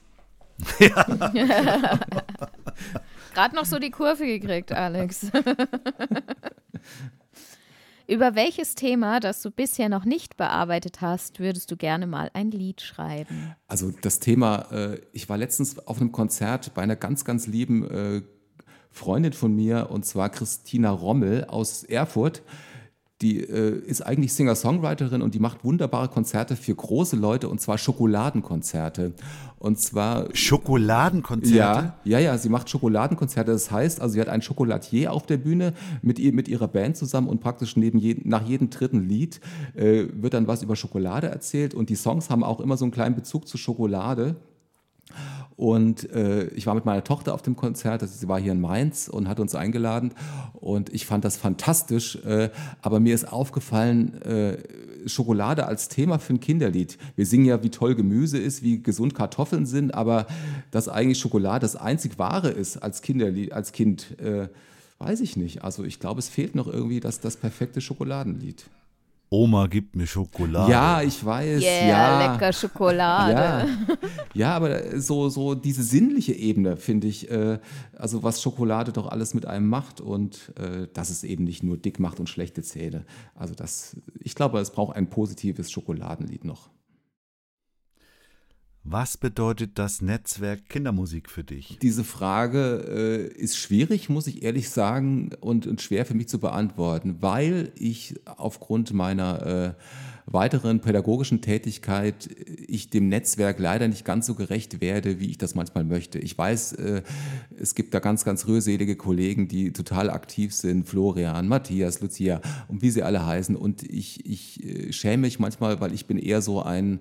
<laughs> <laughs> <laughs> Gerade noch so die Kurve gekriegt, Alex. <laughs> Über welches Thema, das du bisher noch nicht bearbeitet hast, würdest du gerne mal ein Lied schreiben? Also das Thema, äh, ich war letztens auf einem Konzert bei einer ganz, ganz lieben äh, Freundin von mir, und zwar Christina Rommel aus Erfurt. Die äh, ist eigentlich Singer-Songwriterin und die macht wunderbare Konzerte für große Leute, und zwar Schokoladenkonzerte. Und zwar Schokoladenkonzerte? ja, ja, ja, sie macht Schokoladenkonzerte. Das heißt, also sie hat einen Schokoladier auf der Bühne mit, ihr, mit ihrer Band zusammen und praktisch neben je, nach jedem dritten Lied äh, wird dann was über Schokolade erzählt und die Songs haben auch immer so einen kleinen Bezug zu Schokolade. Und äh, ich war mit meiner Tochter auf dem Konzert, also sie war hier in Mainz und hat uns eingeladen. Und ich fand das fantastisch. Äh, aber mir ist aufgefallen, äh, Schokolade als Thema für ein Kinderlied. Wir singen ja, wie toll Gemüse ist, wie gesund Kartoffeln sind, aber dass eigentlich Schokolade das einzig Wahre ist als Kinderlied, als Kind, äh, weiß ich nicht. Also ich glaube, es fehlt noch irgendwie das, das perfekte Schokoladenlied. Oma gibt mir Schokolade. Ja, ich weiß. Yeah, ja. lecker Schokolade. Ja, ja aber so, so diese sinnliche Ebene, finde ich, äh, also was Schokolade doch alles mit einem macht und äh, dass es eben nicht nur dick macht und schlechte Zähne. Also das, ich glaube, es braucht ein positives Schokoladenlied noch. Was bedeutet das Netzwerk Kindermusik für dich? Diese Frage äh, ist schwierig, muss ich ehrlich sagen, und, und schwer für mich zu beantworten, weil ich aufgrund meiner äh, weiteren pädagogischen Tätigkeit ich dem Netzwerk leider nicht ganz so gerecht werde, wie ich das manchmal möchte. Ich weiß, äh, es gibt da ganz, ganz rührselige Kollegen, die total aktiv sind, Florian, Matthias, Lucia und wie sie alle heißen. Und ich, ich äh, schäme mich manchmal, weil ich bin eher so ein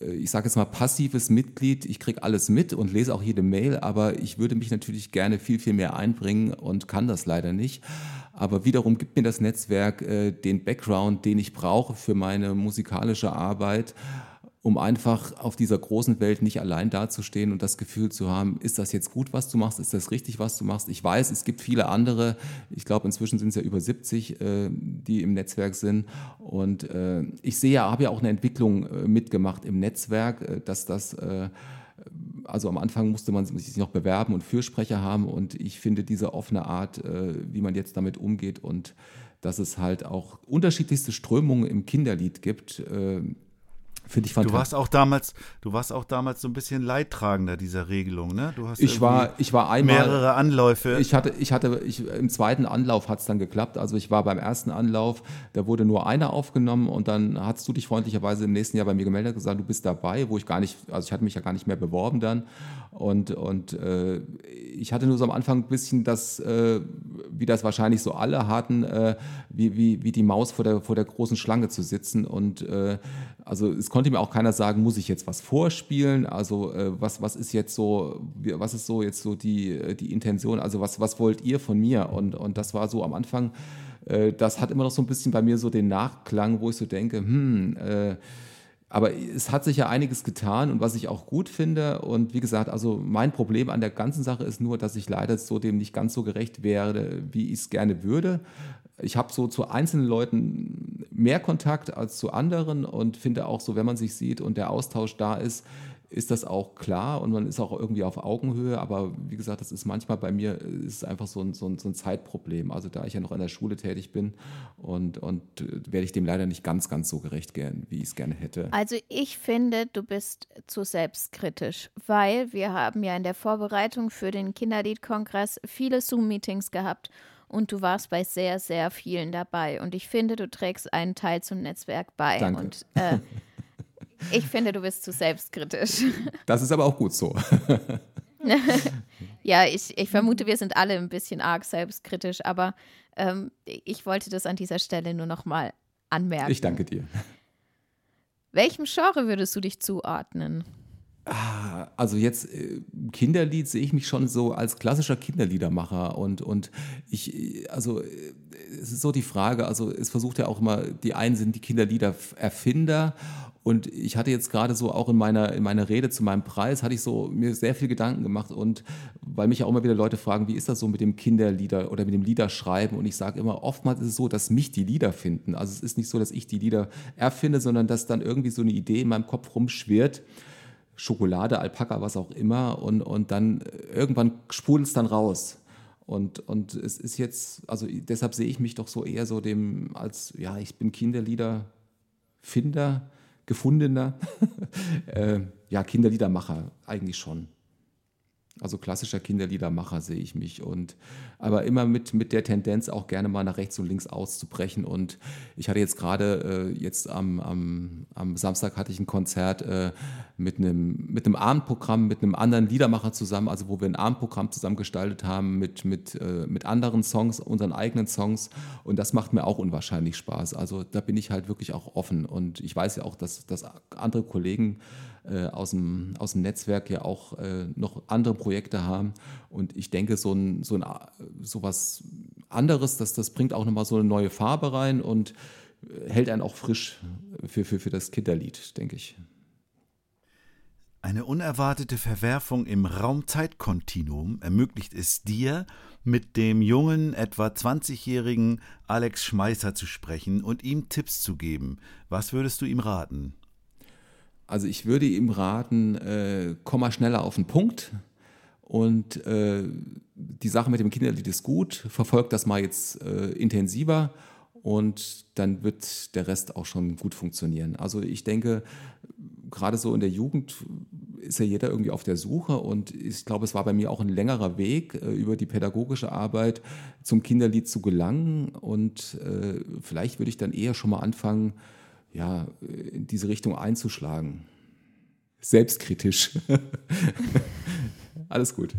ich sage jetzt mal, passives Mitglied. Ich kriege alles mit und lese auch jede Mail, aber ich würde mich natürlich gerne viel, viel mehr einbringen und kann das leider nicht. Aber wiederum gibt mir das Netzwerk äh, den Background, den ich brauche für meine musikalische Arbeit, um einfach auf dieser großen Welt nicht allein dazustehen und das Gefühl zu haben, ist das jetzt gut, was du machst, ist das richtig, was du machst. Ich weiß, es gibt viele andere, ich glaube inzwischen sind es ja über 70, äh, die im Netzwerk sind. Und äh, ich sehe ja, habe ja auch eine Entwicklung äh, mitgemacht im Netzwerk, äh, dass das äh, also am Anfang musste man sich noch bewerben und Fürsprecher haben. Und ich finde diese offene Art, äh, wie man jetzt damit umgeht und dass es halt auch unterschiedlichste Strömungen im Kinderlied gibt, finde ich Du fantastisch. warst auch damals, du warst auch damals so ein bisschen Leidtragender dieser Regelung, ne? Du hast Ich war, ich war einmal. mehrere Anläufe. Ich hatte, ich hatte, ich, im zweiten Anlauf hat es dann geklappt. Also ich war beim ersten Anlauf, da wurde nur einer aufgenommen und dann hast du dich freundlicherweise im nächsten Jahr bei mir gemeldet und gesagt, du bist dabei, wo ich gar nicht, also ich hatte mich ja gar nicht mehr beworben dann. Und, und äh, ich hatte nur so am Anfang ein bisschen das, äh, wie das wahrscheinlich so alle hatten, äh, wie, wie, wie die Maus vor der, vor der großen Schlange zu sitzen. Und äh, also es konnte mir auch keiner sagen, muss ich jetzt was vorspielen? Also äh, was, was ist jetzt so, was ist so jetzt so die, äh, die Intention? Also was, was wollt ihr von mir? Und, und das war so am Anfang, äh, das hat immer noch so ein bisschen bei mir so den Nachklang, wo ich so denke, hm, äh, aber es hat sich ja einiges getan und was ich auch gut finde. Und wie gesagt, also mein Problem an der ganzen Sache ist nur, dass ich leider so dem nicht ganz so gerecht werde, wie ich es gerne würde. Ich habe so zu einzelnen Leuten mehr Kontakt als zu anderen und finde auch so, wenn man sich sieht und der Austausch da ist, ist das auch klar und man ist auch irgendwie auf Augenhöhe. Aber wie gesagt, das ist manchmal bei mir ist es einfach so ein, so, ein, so ein Zeitproblem. Also da ich ja noch in der Schule tätig bin und, und äh, werde ich dem leider nicht ganz, ganz so gerecht gern, wie ich es gerne hätte. Also ich finde, du bist zu selbstkritisch, weil wir haben ja in der Vorbereitung für den Kinderliedkongress viele Zoom-Meetings gehabt und du warst bei sehr, sehr vielen dabei. Und ich finde, du trägst einen Teil zum Netzwerk bei. Danke. Und äh, <laughs> ich finde, du bist zu selbstkritisch. Das ist aber auch gut so. <laughs> Ja, ich, ich vermute, wir sind alle ein bisschen arg selbstkritisch, aber ähm, ich wollte das an dieser Stelle nur noch mal anmerken. Ich danke dir. Welchem Genre würdest du dich zuordnen? Also jetzt äh, Kinderlied sehe ich mich schon so als klassischer Kinderliedermacher und und ich äh, also äh, es ist so die Frage, also es versucht ja auch immer die einen sind die Kinderliedererfinder und ich hatte jetzt gerade so auch in meiner in meiner Rede zu meinem Preis hatte ich so mir sehr viel Gedanken gemacht und weil mich auch immer wieder Leute fragen, wie ist das so mit dem Kinderlieder oder mit dem Liederschreiben und ich sage immer oftmals ist es so, dass mich die Lieder finden. Also es ist nicht so, dass ich die Lieder erfinde, sondern dass dann irgendwie so eine Idee in meinem Kopf rumschwirrt Schokolade, Alpaka, was auch immer. Und, und dann irgendwann sprudelt es dann raus. Und, und es ist jetzt, also deshalb sehe ich mich doch so eher so dem, als, ja, ich bin Kinderlieder, Finder, Gefundener, <laughs> äh, ja, Kinderliedermacher, eigentlich schon. Also klassischer Kinderliedermacher sehe ich mich. Und, aber immer mit, mit der Tendenz auch gerne mal nach rechts und links auszubrechen. Und ich hatte jetzt gerade, äh, jetzt am, am, am Samstag hatte ich ein Konzert äh, mit, einem, mit einem Abendprogramm, mit einem anderen Liedermacher zusammen, also wo wir ein Abendprogramm zusammen gestaltet haben mit, mit, äh, mit anderen Songs, unseren eigenen Songs. Und das macht mir auch unwahrscheinlich Spaß. Also da bin ich halt wirklich auch offen. Und ich weiß ja auch, dass, dass andere Kollegen aus, dem, aus dem Netzwerk ja auch äh, noch andere Projekte haben. Und ich denke, so, ein, so, ein, so was anderes, das, das bringt auch nochmal so eine neue Farbe rein und äh, hält einen auch frisch für, für, für das Kinderlied, denke ich. Eine unerwartete Verwerfung im Raumzeitkontinuum ermöglicht es dir, mit dem jungen, etwa 20-jährigen Alex Schmeisser zu sprechen und ihm Tipps zu geben. Was würdest du ihm raten? Also ich würde ihm raten, äh, komm mal schneller auf den Punkt. Und äh, die Sache mit dem Kinderlied ist gut, verfolgt das mal jetzt äh, intensiver und dann wird der Rest auch schon gut funktionieren. Also ich denke, gerade so in der Jugend ist ja jeder irgendwie auf der Suche und ich glaube, es war bei mir auch ein längerer Weg äh, über die pädagogische Arbeit zum Kinderlied zu gelangen und äh, vielleicht würde ich dann eher schon mal anfangen, ja, in diese Richtung einzuschlagen. Selbstkritisch. <laughs> Alles gut.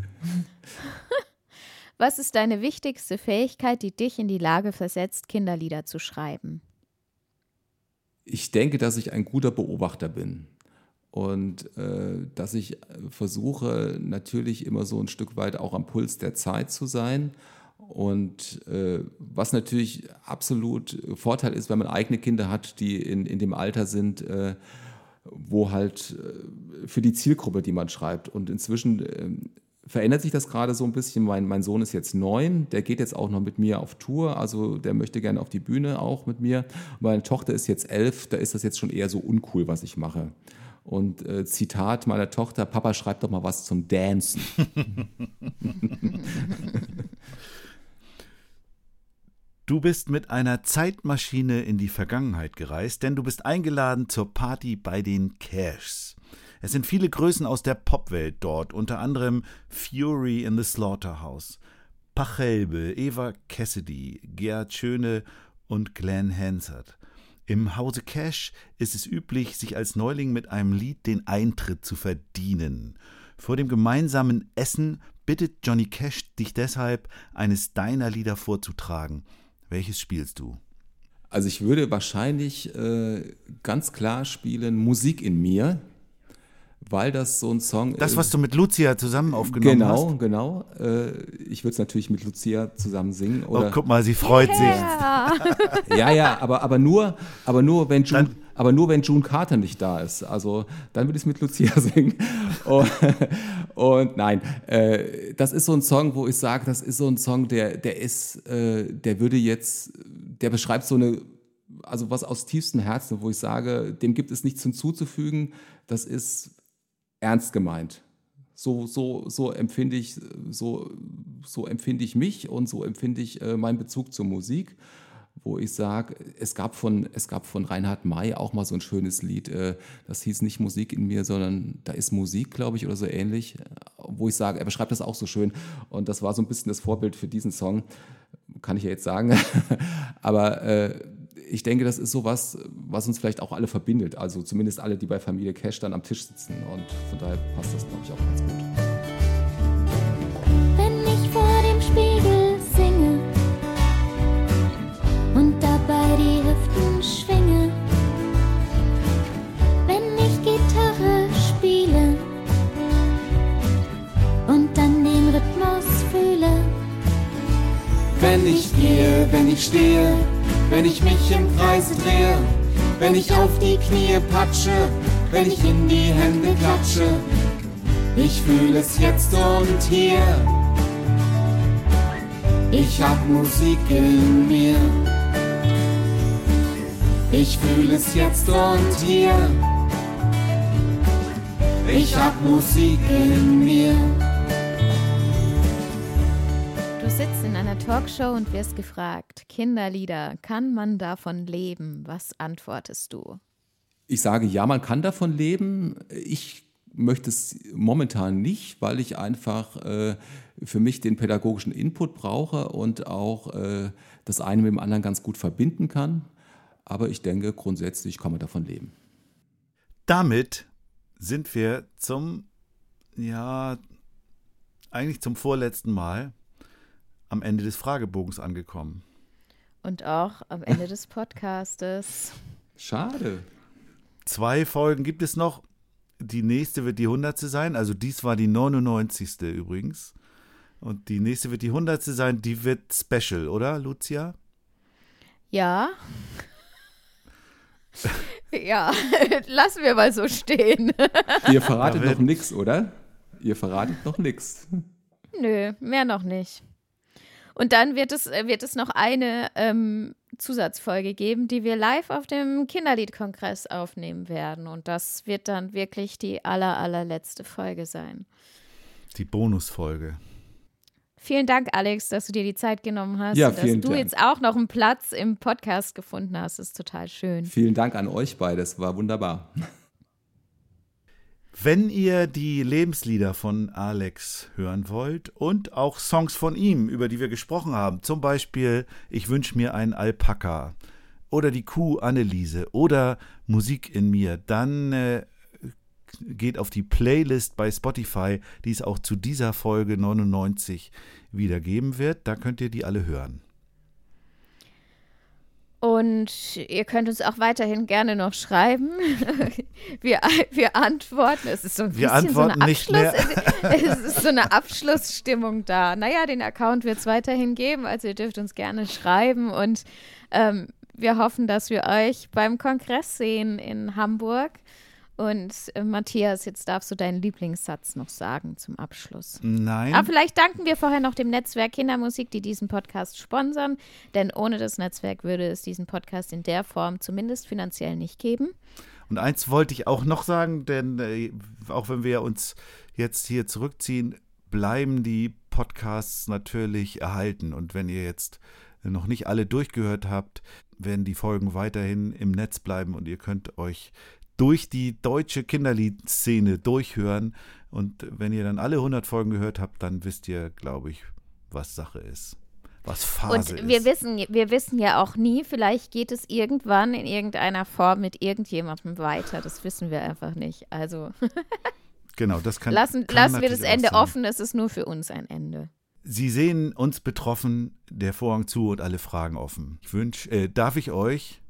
Was ist deine wichtigste Fähigkeit, die dich in die Lage versetzt, Kinderlieder zu schreiben? Ich denke, dass ich ein guter Beobachter bin und äh, dass ich versuche, natürlich immer so ein Stück weit auch am Puls der Zeit zu sein. Und äh, was natürlich absolut Vorteil ist, wenn man eigene Kinder hat, die in, in dem Alter sind, äh, wo halt äh, für die Zielgruppe, die man schreibt. Und inzwischen äh, verändert sich das gerade so ein bisschen. Mein, mein Sohn ist jetzt neun, der geht jetzt auch noch mit mir auf Tour, also der möchte gerne auf die Bühne auch mit mir. Meine Tochter ist jetzt elf, da ist das jetzt schon eher so uncool, was ich mache. Und äh, Zitat meiner Tochter, Papa schreibt doch mal was zum Dancen. <laughs> Du bist mit einer Zeitmaschine in die Vergangenheit gereist, denn du bist eingeladen zur Party bei den Cashs. Es sind viele Größen aus der Popwelt dort, unter anderem Fury in the Slaughterhouse, Pachelbel, Eva Cassidy, Gerhard Schöne und Glenn Hansard. Im Hause Cash ist es üblich, sich als Neuling mit einem Lied den Eintritt zu verdienen. Vor dem gemeinsamen Essen bittet Johnny Cash dich deshalb, eines deiner Lieder vorzutragen. Welches spielst du? Also ich würde wahrscheinlich äh, ganz klar spielen Musik in mir, weil das so ein Song Das, ist. was du mit Lucia zusammen aufgenommen genau, hast? genau. Äh, ich würde es natürlich mit Lucia zusammen singen. Oh, Oder, guck mal, sie freut sich. Ja. ja, aber, aber, nur, aber, nur, wenn June, Dann- aber nur, wenn June Carter nicht da ist. Also dann würde ich es mit Lucia <laughs> singen. Und, und nein, äh, das ist so ein Song, wo ich sage, das ist so ein Song, der, der ist, äh, der würde jetzt, der beschreibt so eine, also was aus tiefstem Herzen, wo ich sage, dem gibt es nichts hinzuzufügen. Das ist ernst gemeint. So, so, so empfinde ich, so, so empfinde ich mich und so empfinde ich äh, meinen Bezug zur Musik, wo ich sage, es gab von, es gab von Reinhard May auch mal so ein schönes Lied, äh, das hieß nicht Musik in mir, sondern da ist Musik, glaube ich, oder so ähnlich, äh, wo ich sage, er beschreibt das auch so schön und das war so ein bisschen das Vorbild für diesen Song, kann ich ja jetzt sagen, <laughs> aber äh, ich denke, das ist sowas, was uns vielleicht auch alle verbindet. Also zumindest alle, die bei Familie Cash dann am Tisch sitzen. Und von daher passt das, glaube ich, auch ganz gut. Ich stehe, wenn ich mich im Kreise drehe, wenn ich auf die Knie patsche, wenn ich in die Hände klatsche. Ich fühle es jetzt und hier. Ich hab Musik in mir. Ich fühle es jetzt und hier. Ich hab Musik in mir. Talkshow und wirst gefragt, Kinderlieder, kann man davon leben? Was antwortest du? Ich sage, ja, man kann davon leben. Ich möchte es momentan nicht, weil ich einfach äh, für mich den pädagogischen Input brauche und auch äh, das eine mit dem anderen ganz gut verbinden kann. Aber ich denke, grundsätzlich kann man davon leben. Damit sind wir zum, ja, eigentlich zum vorletzten Mal am Ende des Fragebogens angekommen. Und auch am Ende des Podcastes. Schade. Zwei Folgen gibt es noch. Die nächste wird die 100. sein. Also dies war die 99. übrigens. Und die nächste wird die 100. sein. Die wird special, oder, Lucia? Ja. ja, lassen wir mal so stehen. Ihr verratet noch nichts, oder? Ihr verratet noch nichts. Nö, mehr noch nicht. Und dann wird es, äh, wird es noch eine ähm, Zusatzfolge geben, die wir live auf dem Kinderliedkongress aufnehmen werden. Und das wird dann wirklich die aller, allerletzte Folge sein. Die Bonusfolge. Vielen Dank, Alex, dass du dir die Zeit genommen hast. Ja, dass vielen du Dank. jetzt auch noch einen Platz im Podcast gefunden hast. Das ist total schön. Vielen Dank an euch beide, das war wunderbar. Wenn ihr die Lebenslieder von Alex hören wollt und auch Songs von ihm, über die wir gesprochen haben, zum Beispiel Ich wünsche mir einen Alpaka oder die Kuh Anneliese oder Musik in mir, dann äh, geht auf die Playlist bei Spotify, die es auch zu dieser Folge 99 wieder geben wird. Da könnt ihr die alle hören. Und ihr könnt uns auch weiterhin gerne noch schreiben. <laughs> wir, wir antworten. Es ist so ein Wir bisschen so eine. Abschluss, <laughs> es ist so eine Abschlussstimmung da. Naja, den Account wird es weiterhin geben, also ihr dürft uns gerne schreiben. Und ähm, wir hoffen, dass wir euch beim Kongress sehen in Hamburg. Und äh, Matthias, jetzt darfst du deinen Lieblingssatz noch sagen zum Abschluss. Nein. Aber vielleicht danken wir vorher noch dem Netzwerk Kindermusik, die diesen Podcast sponsern, denn ohne das Netzwerk würde es diesen Podcast in der Form zumindest finanziell nicht geben. Und eins wollte ich auch noch sagen, denn äh, auch wenn wir uns jetzt hier zurückziehen, bleiben die Podcasts natürlich erhalten. Und wenn ihr jetzt noch nicht alle durchgehört habt, werden die Folgen weiterhin im Netz bleiben und ihr könnt euch durch die deutsche Kinderliedszene durchhören. Und wenn ihr dann alle 100 Folgen gehört habt, dann wisst ihr, glaube ich, was Sache ist. Was Phase Und ist. wir wissen, wir wissen ja auch nie, vielleicht geht es irgendwann in irgendeiner Form mit irgendjemandem weiter. Das wissen wir einfach nicht. Also <laughs> genau, das kann lassen, kann lassen wir das Ende offen, es ist nur für uns ein Ende. Sie sehen uns betroffen, der Vorhang zu und alle Fragen offen. Ich wünsche, äh, darf ich euch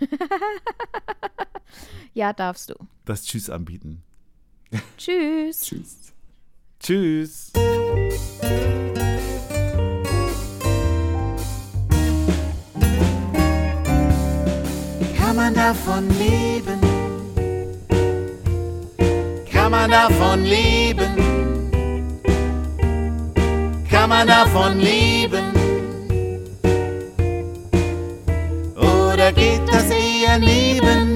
<laughs> Ja, darfst du. das Tschüss anbieten? Tschüss. Tschüss. Tschüss. Kann man davon leben? Kann man davon leben? Kann man davon leben? geht das eher nebenher.